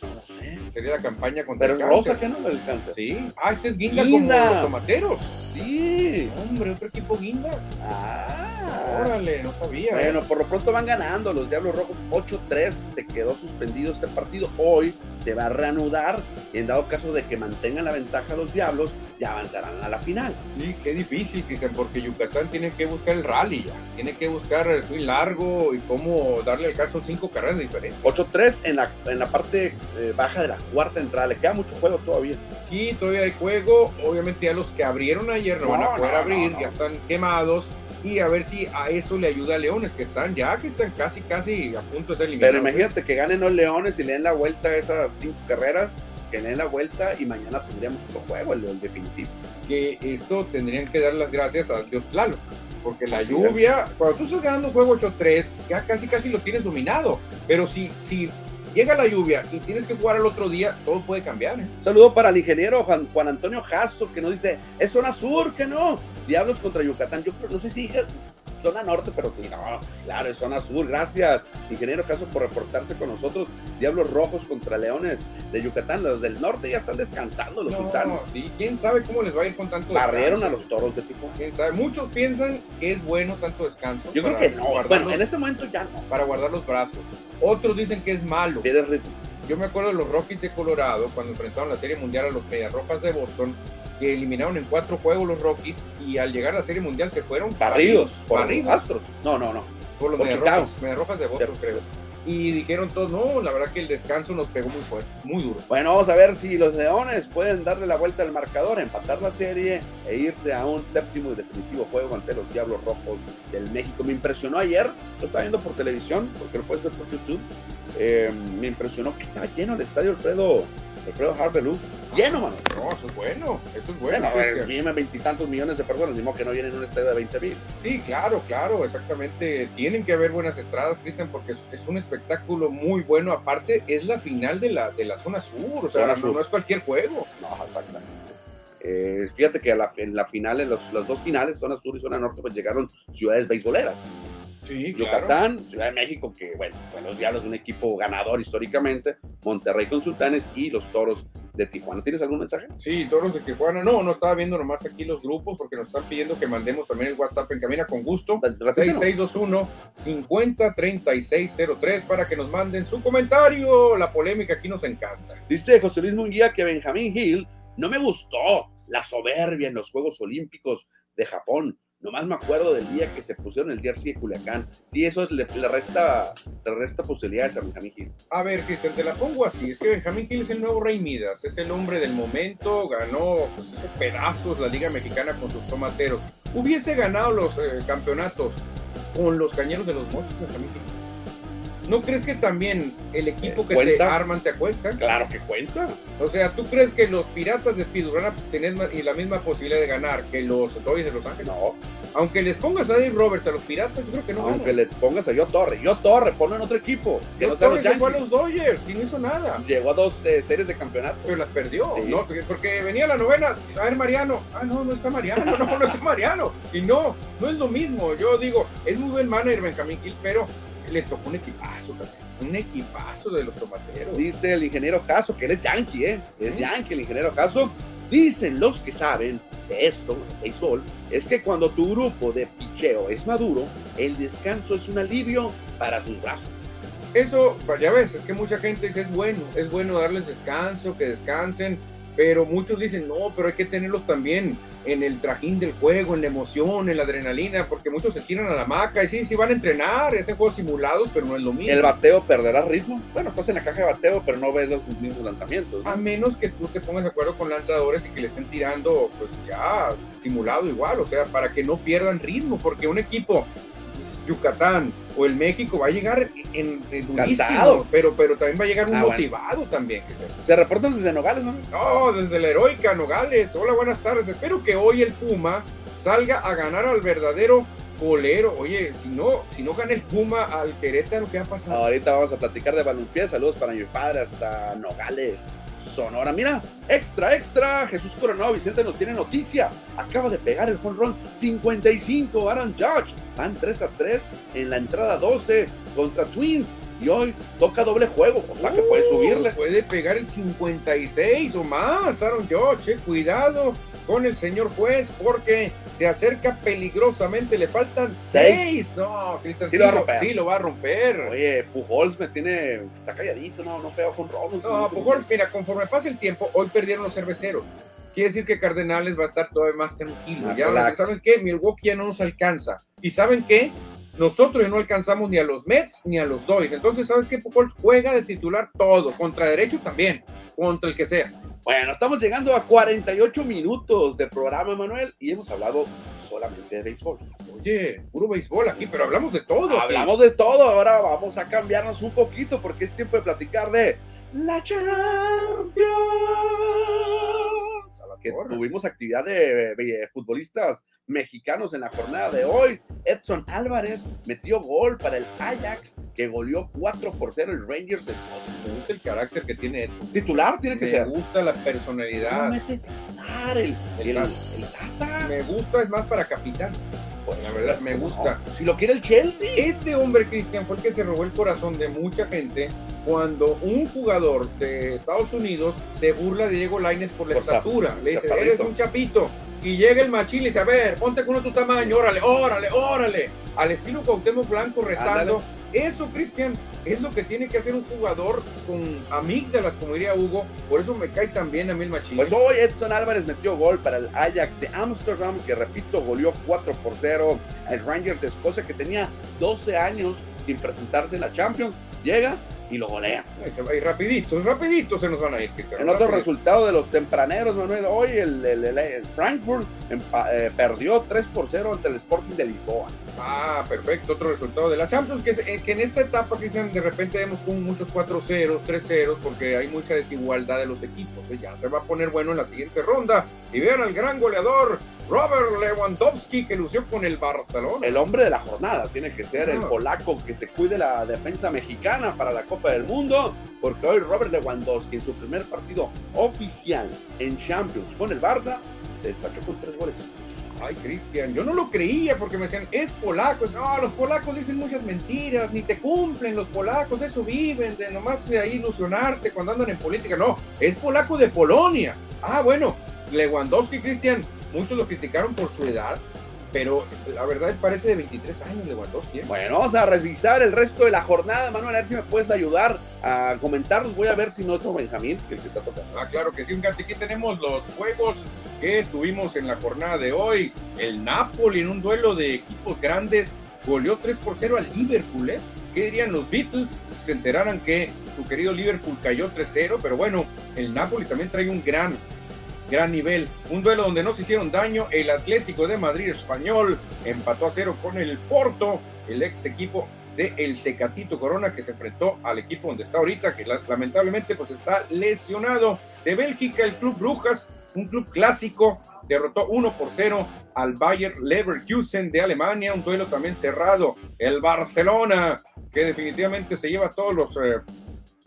No sé. Sería la campaña contra Pero el rosa, cáncer. ¿qué no? El cáncer. Sí. Ah, este es Guinda, Guinda. como los tomateros. Sí. Hombre, otro equipo Guinda. Ah. Órale, no sabía. ¿eh? Bueno, por lo pronto van ganando los Diablos Rojos 8-3. Se quedó suspendido este partido. Hoy se va a reanudar. Y en dado caso de que mantengan la ventaja los Diablos, ya avanzarán a la final. Sí, qué difícil, Cristian, porque Yucatán tiene que buscar el rally ya. Tiene que buscar el swing largo y cómo darle al caso cinco carreras de diferencia. 8-3 en la, en la parte eh, baja de la cuarta entrada. Le queda mucho juego todavía. Sí, todavía hay juego. Obviamente ya los que abrieron ayer no, van a poder no, abrir, no. ya están quemados. Y a ver si a eso le ayuda a Leones, que están ya, que están casi, casi a punto de ser eliminados. Pero imagínate que ganen los Leones y le den la vuelta a esas cinco carreras. Que le den la vuelta y mañana tendríamos otro juego, el, el definitivo. que esto tendrían que dar las gracias a Dios Tlaloc. Porque la Así lluvia, cuando tú estás ganando un juego 8-3, ya casi casi lo tienes dominado. Pero si, si llega la lluvia y tienes que jugar al otro día, todo puede cambiar. saludo para el ingeniero Juan, Antonio Jasso, que nos dice, es zona sur, que no. Diablos contra Yucatán. Yo creo, no sé si zona norte, pero sí, no, claro, es zona sur. Gracias, ingeniero Jasso, por reportarse con nosotros. Diablos rojos contra Leones de Yucatán. Los del norte ya están descansando, los sultanes. sí, quién sabe cómo les va a ir con tanto Barrieron a los toros de tipo. ¿Quién sabe? Muchos piensan que es bueno tanto descanso. Yo creo que no. Bueno, los- en este momento ya no. para guardar los brazos. Otros dicen que es malo. Ritmo. Yo me acuerdo de los Rockies de Colorado cuando enfrentaron la Serie Mundial a los Medias Rojas de Boston, que eliminaron en cuatro juegos los Rockies y al llegar a la Serie Mundial se fueron Barridos por los barridos Astros. No, no, no. por los por Medias Chicago. Rojas, Medias Rojas de Boston, Cierto. creo. Y dijeron todos, no, la verdad que el descanso nos pegó muy fuerte, muy duro. Bueno, vamos a ver si los Leones pueden darle la vuelta al marcador, empatar la serie e irse a un séptimo y definitivo juego ante los Diablos Rojos del México. Me impresionó ayer, lo estaba viendo por televisión, porque lo puedes ver por YouTube. eh, me impresionó que estaba lleno el estadio Alfredo Alfredo Harvelu, lleno, mano. No, eso es bueno, eso es bueno. Bueno, vienen veintitantos millones de personas, ni que no vienen en un estadio de 20 mil. Sí, claro, claro, exactamente. Tienen que haber buenas estradas, Cristian, porque es, es, un espectáculo muy bueno. Aparte, es la final de la, de la zona sur, o sea, no, no, es cualquier juego. No, exactamente. Eh, fíjate que a la, en la final, en los, las dos finales, zona sur y zona norte, pues llegaron ciudades beisboleras. Sí, Yucatán, claro. Ciudad de México, que bueno, bueno, los Diablos, un equipo ganador históricamente, Monterrey con Sultanes y los Toros de Tijuana. ¿Tienes algún mensaje? Sí, Toros de Tijuana. No, no estaba viendo nomás aquí los grupos porque nos están pidiendo que mandemos también el WhatsApp en Camina con Gusto. 6621-503603 para que nos manden su comentario. La polémica aquí nos encanta. Dice José Luis Munguía que Benjamín Hill no me gustó la soberbia en los Juegos Olímpicos de Japón. Nomás me acuerdo del día que se pusieron el jersey de Culiacán. Sí, eso le, resta, le resta posibilidades a Benjamín Hill. A ver, Cristian, te la pongo así. Es que Benjamín Hill es el nuevo Rey Midas. Es el hombre del momento. Ganó pues, pedazos la Liga Mexicana con sus tomateros. Hubiese ganado los eh, campeonatos con los cañeros de los mochos, Benjamín Hill. ¿No crees que también el equipo que ¿Cuenta? te arman te cuenta? Claro que cuenta. O sea, ¿tú crees que los piratas de Pittsburgh van a tener la misma posibilidad de ganar que los Dodgers de Los Ángeles? No, Aunque les pongas a Dave Roberts a los piratas, yo creo que no aunque ganan. le pongas a Yo Torre. Yo Torre, ponlo en otro equipo. Que Joe no sean los Torres se fue a los Dodgers y no hizo nada. Llegó a dos eh, series de campeonato. Pero las perdió, Sí. ¿no? Porque- Porque venía la novena, a ver Mariano, ah, no, no está Mariano, no, no está Mariano. Y no, no es lo mismo. Yo digo, es muy buen manager Benjamín Gil, pero le tocó un equipazo también. Un equipazo de los tomateros. Dice el ingeniero Caso, que él es yankee, ¿eh? Es Sí. yankee el ingeniero Caso. Dicen los que saben de esto, de béisbol, es que cuando tu grupo de picheo es maduro, el descanso es un alivio para sus brazos. Eso, pues, ya ves, es que mucha gente dice, es bueno, es bueno darles descanso, que descansen, pero muchos dicen, no, pero hay que tenerlos también en el trajín del juego, en la emoción, en la adrenalina, porque muchos se tiran a la maca y sí, sí van a entrenar, hacen juegos simulados, pero no es lo mismo. El bateo perderá ritmo. Bueno, estás en la caja de bateo, pero no ves los mismos lanzamientos. ¿no? A menos que tú te pongas de acuerdo con lanzadores y que le estén tirando, pues ya simulado igual, o sea, para que no pierdan ritmo, porque un equipo Yucatán o el México va a llegar en, en durísimo, pero, pero también va a llegar un Ah, bueno. motivado también. Se reportan desde Nogales, ¿no? No, desde la heroica Nogales. Hola, buenas tardes. Espero que hoy el Puma salga a ganar al verdadero colero. Oye, si no, si no gana el Puma al Querétaro, ¿qué ha pasado? Ahorita vamos a platicar de balompié. Saludos para mi padre hasta Nogales, Sonora. Mira, extra, extra. Jesús Coronado Vicente nos tiene noticia. Acaba de pegar el home run 55. Aaron Judge. Van 3 a 3 en la entrada 12 contra Twins. Y hoy toca doble juego. O sea que puede Uh, subirle. Puede pegar el 56 o más, Aaron George. eh. Cuidado con el señor juez porque se acerca peligrosamente. Le faltan Seis. 6. No, Cristian, Sí sí, lo va a romper. sí lo va a romper. Oye, Pujols me tiene. Está calladito, no, no pega con runs. No, Pujols, mira, conforme pase el tiempo, hoy perdieron los cerveceros. Quiere decir que Cardenales va a estar todavía más tranquilo. Ya. ¿Saben qué? Milwaukee ya no nos alcanza. ¿Y saben qué? Nosotros ya no alcanzamos ni a los Mets ni a los Dodgers. Entonces, ¿sabes qué? Pujols juega de titular todo. Contra derecho también. Contra el que sea. Bueno, estamos llegando a 48 minutos de programa, Manuel, y hemos hablado solamente de béisbol. Oye, puro béisbol aquí, pero hablamos de todo. Hablamos de todo, ahora vamos a cambiarnos un poquito porque es tiempo de platicar de la Champions. A la Que torre. tuvimos actividad de, de futbolistas mexicanos en la jornada de hoy. Edson Álvarez metió gol para el Ajax, que goleó 4 por 0 el Rangers. Me gusta el carácter que tiene Edson. Titular tiene que Me ser. gusta la No personalidad. mete titular el, el. Me gusta, es más para capitán. Pues, La verdad, me ¿cómo gusta. no? Si lo quiere el Chelsea. Este hombre, Cristian, fue el que se robó el corazón de mucha gente cuando un jugador de Estados Unidos se burla de Diego Lainez por la Por zap- estatura. Le dice, eres un chapito. Y llega el machín y dice, a ver, ponte con tu tamaño, órale, órale, órale. Al estilo Cuauhtémoc Blanco retando. Eso, Cristian, es lo que tiene que hacer un jugador con amígdalas, como diría Hugo. Por eso me cae tan bien a mí el machín. Pues hoy Edson Álvarez metió gol para el Ajax de Amsterdam, que repito, goleó 4 por 0 al Rangers de Escocia, que tenía 12 años sin presentarse en la Champions. Llega y lo golea. se va a ir rapidito, rapidito se nos van a ir. En otro resultado de los tempraneros, Manuel, hoy el, Frankfurt eh, perdió 3 por 0 ante el Sporting de Lisboa. Ah, perfecto, otro resultado de la Champions, que, eh, que en esta etapa dicen de repente vemos con muchos 4-0, 3-0, porque hay mucha desigualdad de los equipos. ¿eh? Ya se va a poner bueno en la siguiente ronda. Y vean al gran goleador Robert Lewandowski que lució con el Barcelona. El hombre de la jornada tiene que ser el ah. polaco que se cuide la defensa mexicana para la Copa del Mundo, porque hoy Robert Lewandowski en su primer partido oficial en Champions con el Barça se despachó con tres goles. Ay, Cristian, yo no lo creía porque me decían, es polaco. No, los polacos dicen muchas mentiras, ni te cumplen los polacos, de eso viven, de nomás ahí ilusionarte cuando andan en política. No, es polaco de Polonia. Ah, bueno, Lewandowski, Cristian, muchos lo criticaron por su edad, pero la verdad parece de 23 años Lewandowski. ¿eh? Bueno, vamos a revisar el resto de la jornada, Manuel, a ver si me puedes ayudar a comentarlos. Voy a ver si no es Benjamín, el que está tocando. Ah, claro que sí, un aquí tenemos los juegos que tuvimos en la jornada de hoy. El Napoli en un duelo de equipos grandes goleó 3 por 0 al Liverpool, ¿eh? ¿Qué dirían los Beatles? Se enteraran que su querido Liverpool cayó 3-0, pero bueno, el Napoli también trae un gran gran nivel. Un duelo donde no se hicieron daño. El Atlético de Madrid español empató a cero con el Porto, el ex equipo de el Tecatito Corona que se enfrentó al equipo donde está ahorita, que lamentablemente pues está lesionado. De Bélgica, el Club Brujas, un club clásico, derrotó 1 por 0 al Bayer Leverkusen de Alemania, un duelo también cerrado. El Barcelona, que definitivamente se lleva todos los eh,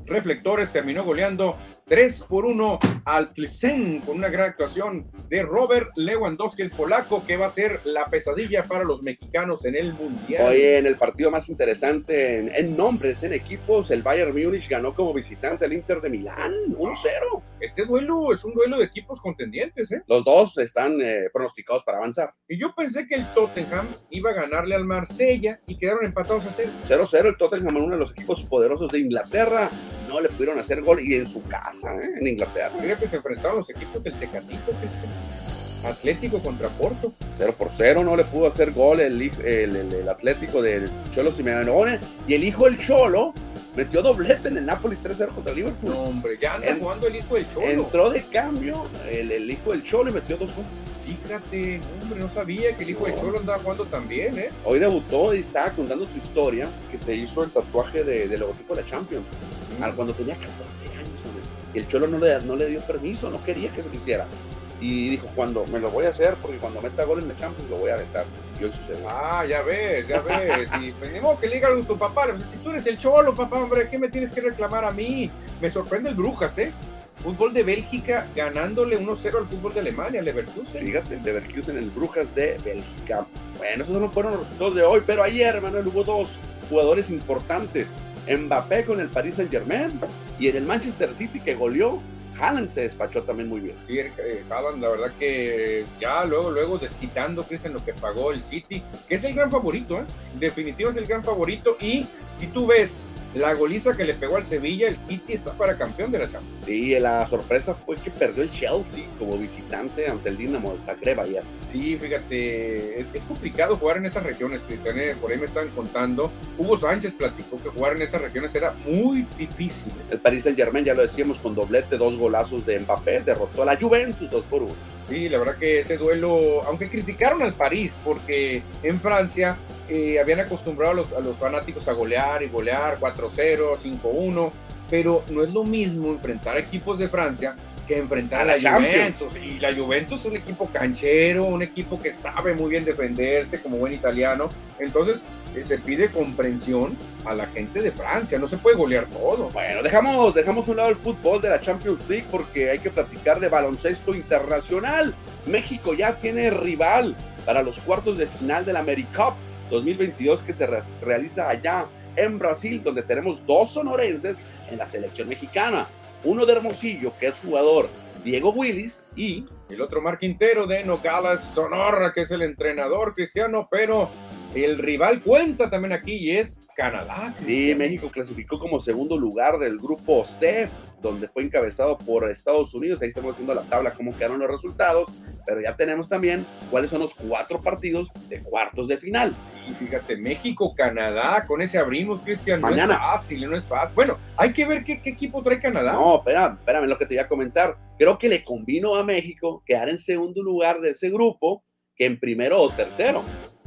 reflectores, terminó goleando 3 por 1 al Tlsen con una gran actuación de Robert Lewandowski, el polaco, que va a ser la pesadilla para los mexicanos en el Mundial. Hoy en el partido más interesante en, nombres, en equipos, el Bayern Múnich ganó como visitante al Inter de Milán, 1-0. Este duelo es un duelo de equipos contendientes, ¿eh? Los dos están eh, pronosticados para avanzar. Y yo pensé que el Tottenham iba a ganarle al Marsella y quedaron empatados a 0. 0-0, el Tottenham, uno de los equipos poderosos de Inglaterra, no le pudieron hacer gol y en su casa, ¿eh? en Inglaterra. Mira que se enfrentaron los equipos del Tecatito, Atlético contra Porto. 0 por 0, no le pudo hacer gol el, el, Atlético del Cholo Simeone. Y el hijo del Cholo metió doblete en el Napoli 3-0 contra Liverpool. No, hombre, ya anda jugando el hijo del Cholo. Entró de cambio el, hijo del Cholo y metió dos goles. Fíjate, hombre, no sabía que el hijo del Cholo andaba jugando también, ¿eh? Hoy debutó y estaba contando su historia, que se hizo el tatuaje de, del logotipo de la Champions, cuando tenía 14 años. El Cholo no le, no le dio permiso, no quería que se lo hiciera y dijo, cuando me lo voy a hacer, porque cuando meta gol en la Champions lo voy a besar. Y hoy sucedió. Ah, ya ves, ya ves. y venimos que le diga a su papá, si tú eres el cholo, papá, hombre, ¿qué me tienes que reclamar a mí? Me sorprende el Brujas, ¿eh? Fútbol de Bélgica ganándole 1-0 al fútbol de Alemania, Leverkusen. Fíjate, el Leverkusen, el Brujas de Bélgica. Bueno, esos no fueron los resultados de hoy, pero ayer, Manuel, hubo dos jugadores importantes. Mbappé con el Paris Saint Germain y en el Manchester City que goleó Haaland se despachó también muy bien. Sí, eh, Haaland, la verdad que ya luego, luego desquitando, en lo que pagó el City, que es el gran favorito, ¿eh? Definitivo es el gran favorito. Y si tú ves la goliza que le pegó al Sevilla, el City está para campeón de la Champions. Sí, la sorpresa fue que perdió el Chelsea como visitante ante el Dinamo de Zagreb ayer. Sí, fíjate, es, complicado jugar en esas regiones, Cristian, ¿eh? por ahí me están contando. Hugo Sánchez platicó que jugar en esas regiones era muy difícil. El Paris Saint Germain, ya lo decíamos, con doblete, dos golazos de Mbappé, derrotó a la Juventus 2 por 1. Sí, la verdad que ese duelo, aunque criticaron al París, porque en Francia eh, habían acostumbrado a los, a los, fanáticos a golear y golear 4-0, 5-1, pero no es lo mismo enfrentar equipos de Francia que enfrentar a, la, Juventus. Y la Juventus es un equipo canchero, un equipo que sabe muy bien defenderse como buen italiano. Entonces, eh, se pide comprensión a la gente de Francia, no se puede golear todo. Bueno, dejamos, dejamos un lado el fútbol de la Champions League porque hay que platicar de baloncesto internacional. México ya tiene rival para los cuartos de final de la AmeriCup 2022 que se realiza allá en Brasil, donde tenemos dos sonorenses en la selección mexicana. Uno de Hermosillo, que es jugador Diego Willis, y el otro Mar Quintero de Nogales, Sonora, que es el entrenador cristiano, pero El rival cuenta también aquí y es Canadá. Sí, México clasificó como segundo lugar del grupo C, donde fue encabezado por Estados Unidos. Ahí estamos viendo la tabla, cómo quedaron los resultados, pero ya tenemos también cuáles son los cuatro partidos de cuartos de final. Sí, fíjate, México, Canadá, con ese abrimos, Cristian. Mañana. No es fácil, no es fácil. Bueno, hay que ver qué, qué equipo trae Canadá. No, espera, espérame lo que te iba a comentar. Creo que le convino a México quedar en segundo lugar de ese grupo que en primero o tercero.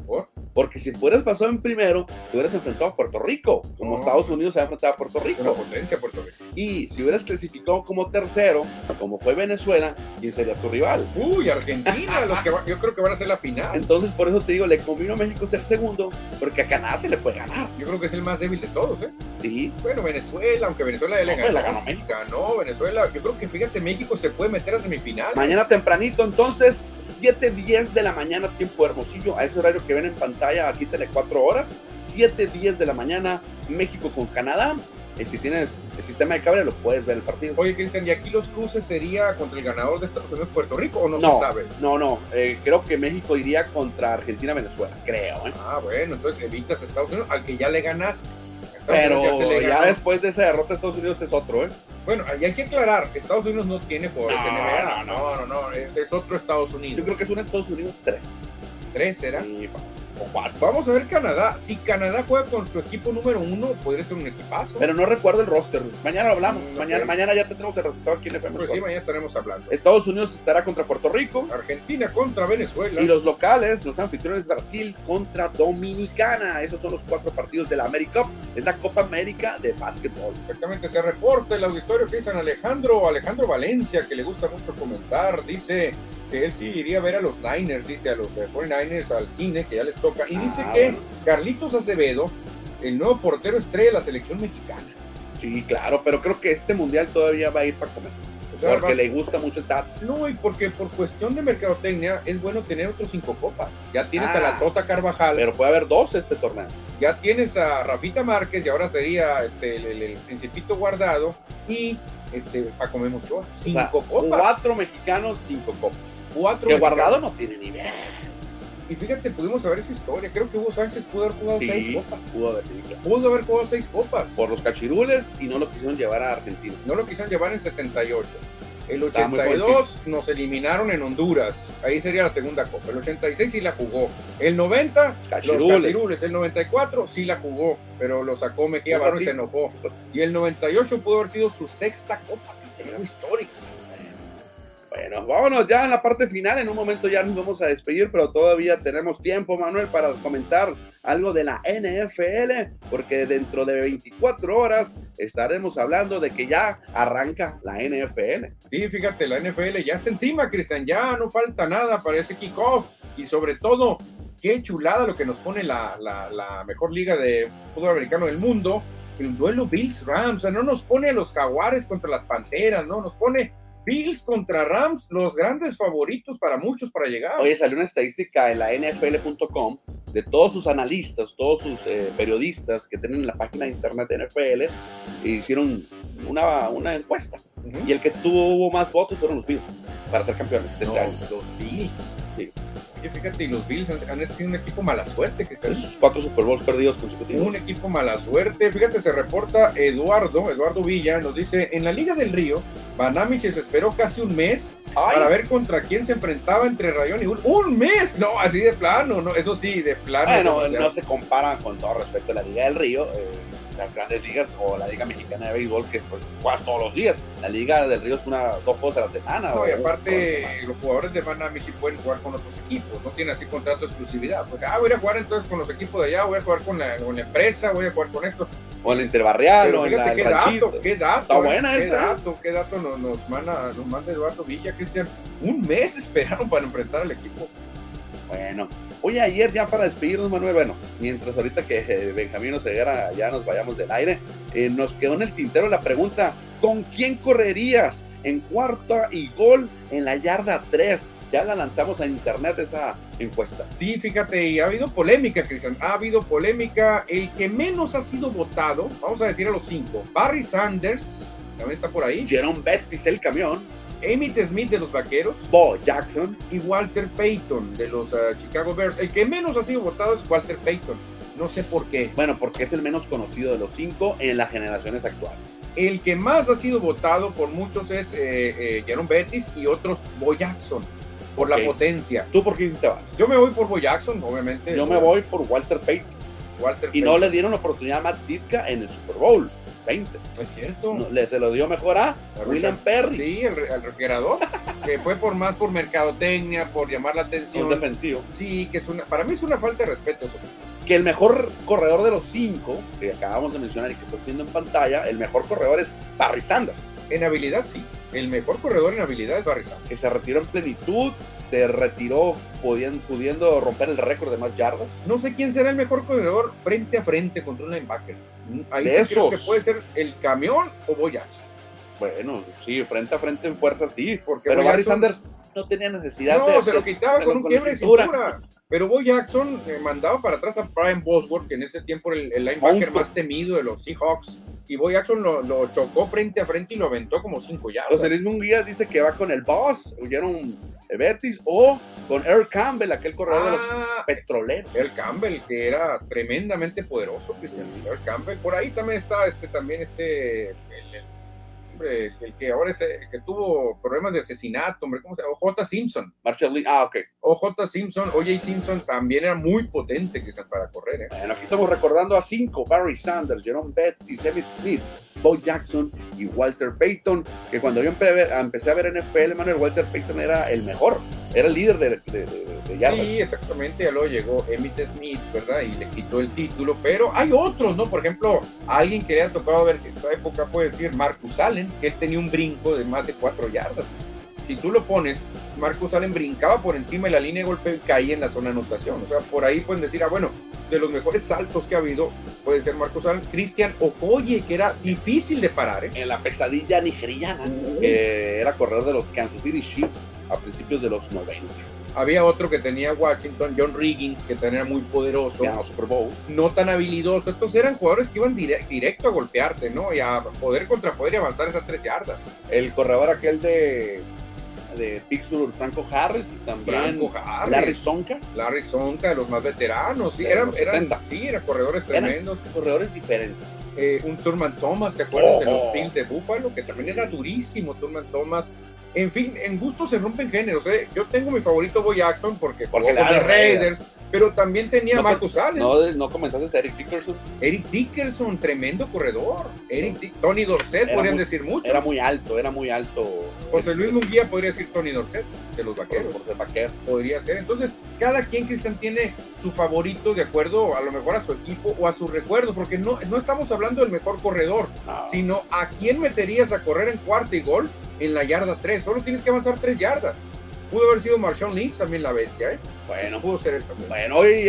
¿Por? Porque si fueras pasado en primero, te hubieras enfrentado a Puerto Rico, como No. Estados Unidos se ha enfrentado a Puerto Una Rico. potencia Puerto Rico. Y si hubieras clasificado como tercero, como fue Venezuela, ¿quién sería tu rival? Uy, Argentina, los que va- yo creo que van a ser la final. Entonces, por eso te digo, le convino a México ser segundo, porque a Canadá se le puede ganar. Yo creo que es el más débil de todos, ¿eh? Sí, Bueno, Venezuela, aunque Venezuela ya le No, ganó. pues, la ganó México. Ganó Venezuela. Yo creo que fíjate, México se puede meter a semifinal. mañana tempranito, entonces, 7:10 de la mañana, tiempo hermosillo, a ese horario que ven en pantalla, aquí tele 4 horas, 7:10 de la mañana, México con Canadá. Y si tienes el sistema de cable, lo puedes ver el partido. Oye, Cristian, ¿y aquí los cruces sería contra el ganador de Estados Unidos Puerto Rico o no, No. se sabe? No, no, eh, creo que México iría contra Argentina-Venezuela, creo, ¿eh? Ah, bueno, entonces evitas a Estados Unidos, al que ya le ganaste. Pero ya después de esa derrota, Estados Unidos es otro, ¿eh? Bueno, ahí hay que aclarar, Estados Unidos no tiene jugadores No, NBA. no, No, no, no, es, es otro Estados Unidos. Yo creo que es un Estados Unidos 3. Tres fácil. O cuatro. Vamos a ver Canadá. Si Canadá juega con su equipo número uno, podría ser un equipazo. Pero no recuerdo el roster. Mañana lo hablamos. Mañana, mañana ya tendremos el resultado aquí en FM. pues sí, mañana estaremos hablando. Estados Unidos estará contra Puerto Rico. Argentina contra Venezuela. Y los locales, los anfitriones Brasil contra Dominicana. Esos son los cuatro partidos de la América Cup. Es la Copa América de básquetbol. Exactamente, se reporta el auditorio que dicen Alejandro, Alejandro Valencia, que le gusta mucho comentar, dice que él sí iría a ver a los Niners, dice a los eh, 49ers al cine, que ya les toca, y dice Ah, que. Carlitos Acevedo, el nuevo portero estrella de la selección mexicana. Sí, claro, pero creo que este mundial todavía va a ir para comer. O sea, Porque va- le gusta mucho el TAT. No, y porque por cuestión de mercadotecnia es bueno tener otros cinco copas. Ya tienes a Ah. la Tota Carvajal, Pero puede haber dos este torneo. ya tienes a Rafita Márquez, y ahora sería este, el, el- el Principito Guardado, y este, Paco Memo Ochoa. O Cinco sea, copas. Cuatro mexicanos, cinco copas. Cuatro Que mexicanos. guardado no tiene nivel. Y fíjate, pudimos saber su historia. Creo que Hugo Sánchez pudo haber jugado seis Sí, copas. pudo haber sido. claro. Pudo haber jugado seis copas. Por los cachirules y no lo quisieron llevar a Argentina. No lo quisieron llevar en 78. El Estaba muy 82 nos eliminaron en Honduras. Ahí sería la segunda copa. El 86 sí la jugó. El 90, los Cachirules. cachirules. El 94 sí la jugó, pero lo sacó Mejía Barón y se enojó. Y el 98 pudo haber sido su sexta copa. Algo histórico. Bueno, vámonos ya en la parte final. En un momento ya nos vamos a despedir, pero todavía tenemos tiempo, Manuel, para comentar algo de la NFL, porque dentro de 24 horas estaremos hablando de que ya arranca la NFL. Sí, fíjate, la NFL ya está encima, Cristian. Ya no falta nada para ese kickoff. Y sobre todo, qué chulada lo que nos pone la, mejor liga de fútbol americano del mundo. El duelo Bills-Rams. O sea, no nos pone los Jaguares contra las Panteras, ¿no? Nos pone Bills contra Rams, los grandes favoritos para muchos para llegar. Oye, salió una estadística en la NFL.com de todos sus analistas, todos sus eh, periodistas que tienen la página de internet de NFL, e hicieron una, una encuesta. Ujú. Y el que tuvo más votos fueron los Bills para ser campeones de No, este año. los Bills. Sí. Oye, fíjate, y los Bills han, han sido un equipo mala suerte, que Esos cuatro Super Bowls perdidos consecutivos. Un equipo mala suerte. Fíjate, se reporta Eduardo, Eduardo Villa, nos dice, en la Liga del Río, Banamich se esperó casi un mes Ay, para ver contra quién se enfrentaba entre Rayón y Bull. ¡Un mes! No, así de plano, no, eso sí, de plano. Bueno, no se compara con todo respeto a la Liga del Río, eh, las grandes ligas o la Liga Mexicana de Béisbol que pues juegas todos los días. La Liga del Río es una dos juegos a la semana. No, y aparte, semana. los jugadores de sí pueden jugar con otros equipos, no tienen así contrato de exclusividad. Pues, ah, voy a jugar entonces con los equipos de allá, voy a jugar con la, con la empresa, voy a jugar con esto. O el interbarrial o la, qué el dato, qué dato. Está buena qué esa, ¿eh? dato, qué dato nos, nos, manda, nos manda Eduardo Villa, Cristian. Un mes esperaron para enfrentar al equipo. Bueno, oye, ayer ya para despedirnos, Manuel, bueno, mientras ahorita que eh, Benjamín Oseguera ya nos vayamos del aire, eh, nos quedó en el tintero la pregunta, ¿con quién correrías en cuarta y gol en la yarda 3? Ya la lanzamos a internet esa encuesta. Sí, fíjate, y ha habido polémica, Cristian. Ha habido polémica. El que menos ha sido votado, vamos a decir a los cinco. Barry Sanders, también está por ahí. Jerome Bettis, el camión. Emmitt Smith de los Vaqueros, Bo Jackson, y Walter Payton de los uh, Chicago Bears. El que menos ha sido votado es Walter Payton. No sé por qué. Bueno, porque es el menos conocido de los cinco en las generaciones actuales. El que más ha sido votado por muchos es eh, eh, Jaron Bettis y otros Bo Jackson por Ok. la potencia. ¿Tú por quién te vas? Yo me voy por Bo Jackson, obviamente. Yo me voy por Walter Payton. Walter Y no le dieron la oportunidad a Matt Ditka en el Super Bowl 20. Es cierto. No, le, se lo dio mejor a William Perry, Sí, el refrigerador, que fue por más por mercadotecnia, por llamar la un atención. defensivo. Sí, que es una, para mí es una falta de respeto eso. Que el mejor corredor de los cinco, que acabamos de mencionar y que estás viendo en pantalla, el mejor corredor es Barry Sanders, En habilidad, sí. El mejor corredor en habilidad es Barry Sanders. que se retiró en plenitud, se retiró podien- pudiendo romper el récord de más yardas. No sé quién será el mejor corredor frente a frente contra un linebacker. Ahí De sí creo esos. que puede ser el camión o Bo Jackson. Bueno, sí, frente a frente en fuerza sí, Porque pero Bo Barry Sanders no tenía necesidad No, de... se lo quitaba con un quiebre de cintura. cintura. Pero Bo Jackson eh, mandaba para atrás a Brian Bosworth, que en ese tiempo era el, el linebacker Monstruo. más temido de los Seahawks. Y Bo Jackson lo, lo chocó frente a frente y lo aventó como cinco yardas. José Luis Munguía dice que va con el Boss, huyeron Betis, o con Earl Campbell, aquel corredor de los Ah, petroleros. el Campbell, que era tremendamente poderoso, Cristian. El Campbell. Por ahí también está este, también este, el, el- hombre, el que ahora es, eh, que tuvo problemas de asesinato, hombre, ¿cómo se llama? J. Simpson. Marshall Lee, ah, ok. OJ Simpson, OJ Simpson también era muy potente, Cristian, para correr, ¿eh? Bueno, aquí estamos recordando a cinco: Barry Sanders, Jerome Bettis, Emmitt Smith, Bo Jackson y Walter Payton. Que cuando yo empe- a ver- empecé a ver NFL, Manuel, Walter Payton era el mejor, era el líder de, de, de- de yardas. Sí, exactamente, ya luego llegó Emmitt Smith, ¿verdad? Y le quitó el título, pero hay otros, ¿no? Por ejemplo, alguien que le ha tocado ver en esta época puede decir Marcus Allen, que él tenía un brinco de más de cuatro yardas. Si tú lo pones, Marcus Allen brincaba por encima de la línea de golpe y caía en la zona de anotación. O sea, por ahí pueden decir, ah, bueno, de los mejores saltos que ha habido, puede ser Marcus Allen. Christian Okoye, que era difícil de parar, ¿eh? En la pesadilla nigeriana, que era corredor de los Kansas City Chiefs a principios de los 90. Había otro que tenía Washington, John Riggins, que también era muy poderoso. Ganó Super Bowl. no tan habilidoso. Estos eran jugadores que iban dire- directo a golpearte, ¿no? Y a poder contra poder y avanzar esas tres yardas. El corredor aquel de, de Pittsburgh, Franco Harris, y también Franco Harris, Larry Sonka. Larry Sonka, de los más veteranos, sí, eran, los eran- 70. sí, eran corredores Eran- tremendos. Corredores diferentes. Eh, un Turman Thomas, ¿te acuerdas de los Oh. Bills de Buffalo? Que también era durísimo, Turman Thomas. En fin, en gusto se rompen géneros. ¿eh? Yo tengo mi favorito Boy Jackson porque, Porque jugó con los los Raiders. Raiders, pero también tenía No, Marcus Allen. No, no comentaste a Eric Dickerson. Eric Dickerson, tremendo corredor. Eric Dick- Tony Dorset, Era podrían muy- decir mucho. Era muy alto, era muy alto. José Luis Munguía podría decir Tony Dorset, de los por, vaqueros. por ser vaquero. Podría ser. Entonces, cada quien, Cristian, tiene su favorito de acuerdo a lo mejor a su equipo o a su recuerdo, porque no, no estamos hablando del mejor corredor, No. sino a quién meterías a correr en cuarta y gol en la yarda 3. Solo tienes que avanzar tres yardas. Pudo haber sido Marshawn Lynch también la bestia, ¿eh? Bueno, Pudo ser él también. Bueno, hoy,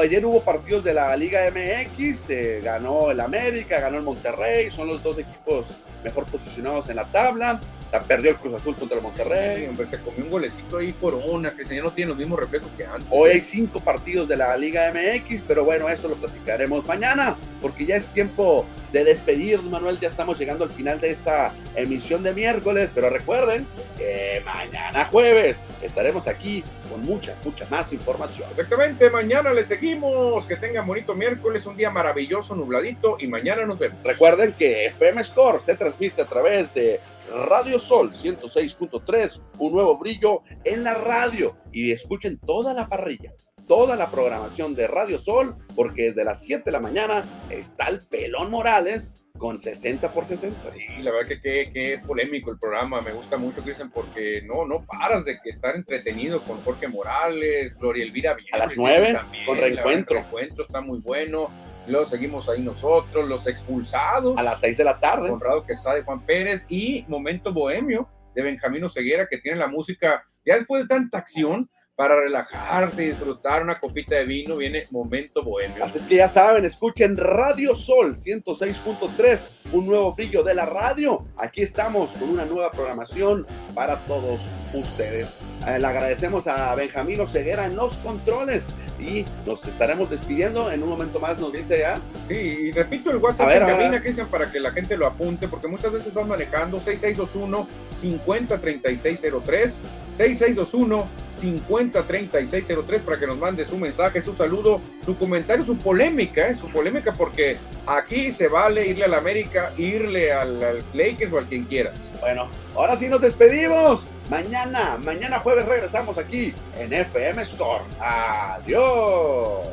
ayer hubo partidos de la Liga MX, eh, ganó el América, ganó el Monterrey, son los dos equipos mejor posicionados en la tabla. La perdió el Cruz Azul contra el Sí, Monterrey. hombre, se comió un golecito ahí Corona, que ya no tiene los mismos reflejos que antes. Hoy hay cinco partidos de la Liga MX, pero bueno, eso lo platicaremos mañana, porque ya es tiempo de despedirnos, Manuel. Ya estamos llegando al final de esta emisión de miércoles, pero recuerden que mañana jueves estaremos aquí con mucha, mucha más información. Exactamente, mañana le seguimos. Que tengan bonito miércoles, un día maravilloso, nubladito, y mañana nos vemos. Recuerden que FM Score se transmite a través de Radio Sol 106.3, un nuevo brillo en la radio. Y escuchen toda la parrilla, toda la programación de Radio Sol, porque desde las 7 de la mañana está el Pelón Morales con 60 por 60. Sí, la verdad que qué, polémico el programa. Me gusta mucho, Cristian, porque no, no paras de que estar entretenido con Jorge Morales, Gloria Elvira Villegas. A las Cristian, nueve, también, con la verdad, reencuentro. reencuentro está muy bueno. Luego seguimos ahí nosotros, los expulsados. A las 6 de la tarde. Conrado Quesada y Juan Pérez y Momento Bohemio de Benjamín Ceguera que tiene la música ya después de tanta acción para relajarte y disfrutar una copita de vino viene Momento Bohemio. Así es que ya saben, escuchen Radio Sol 106.3, un nuevo brillo de la radio. Aquí estamos con una nueva programación para todos ustedes. Eh, le agradecemos a Benjamín Ceguera en los controles y nos estaremos despidiendo. En un momento más nos dice ya. Sí, y repito el WhatsApp de cabina que dicen para que la gente lo apunte, porque muchas veces van manejando 6621 503603 6621 503603 para que nos mande su mensaje, su saludo, su comentario, su polémica, ¿eh? su polémica, porque aquí se vale irle a la América, irle al, al Lakers o al quien quieras. Bueno, ahora sí nos despedimos. Mañana, mañana jueves regresamos aquí en FM Store. Adiós.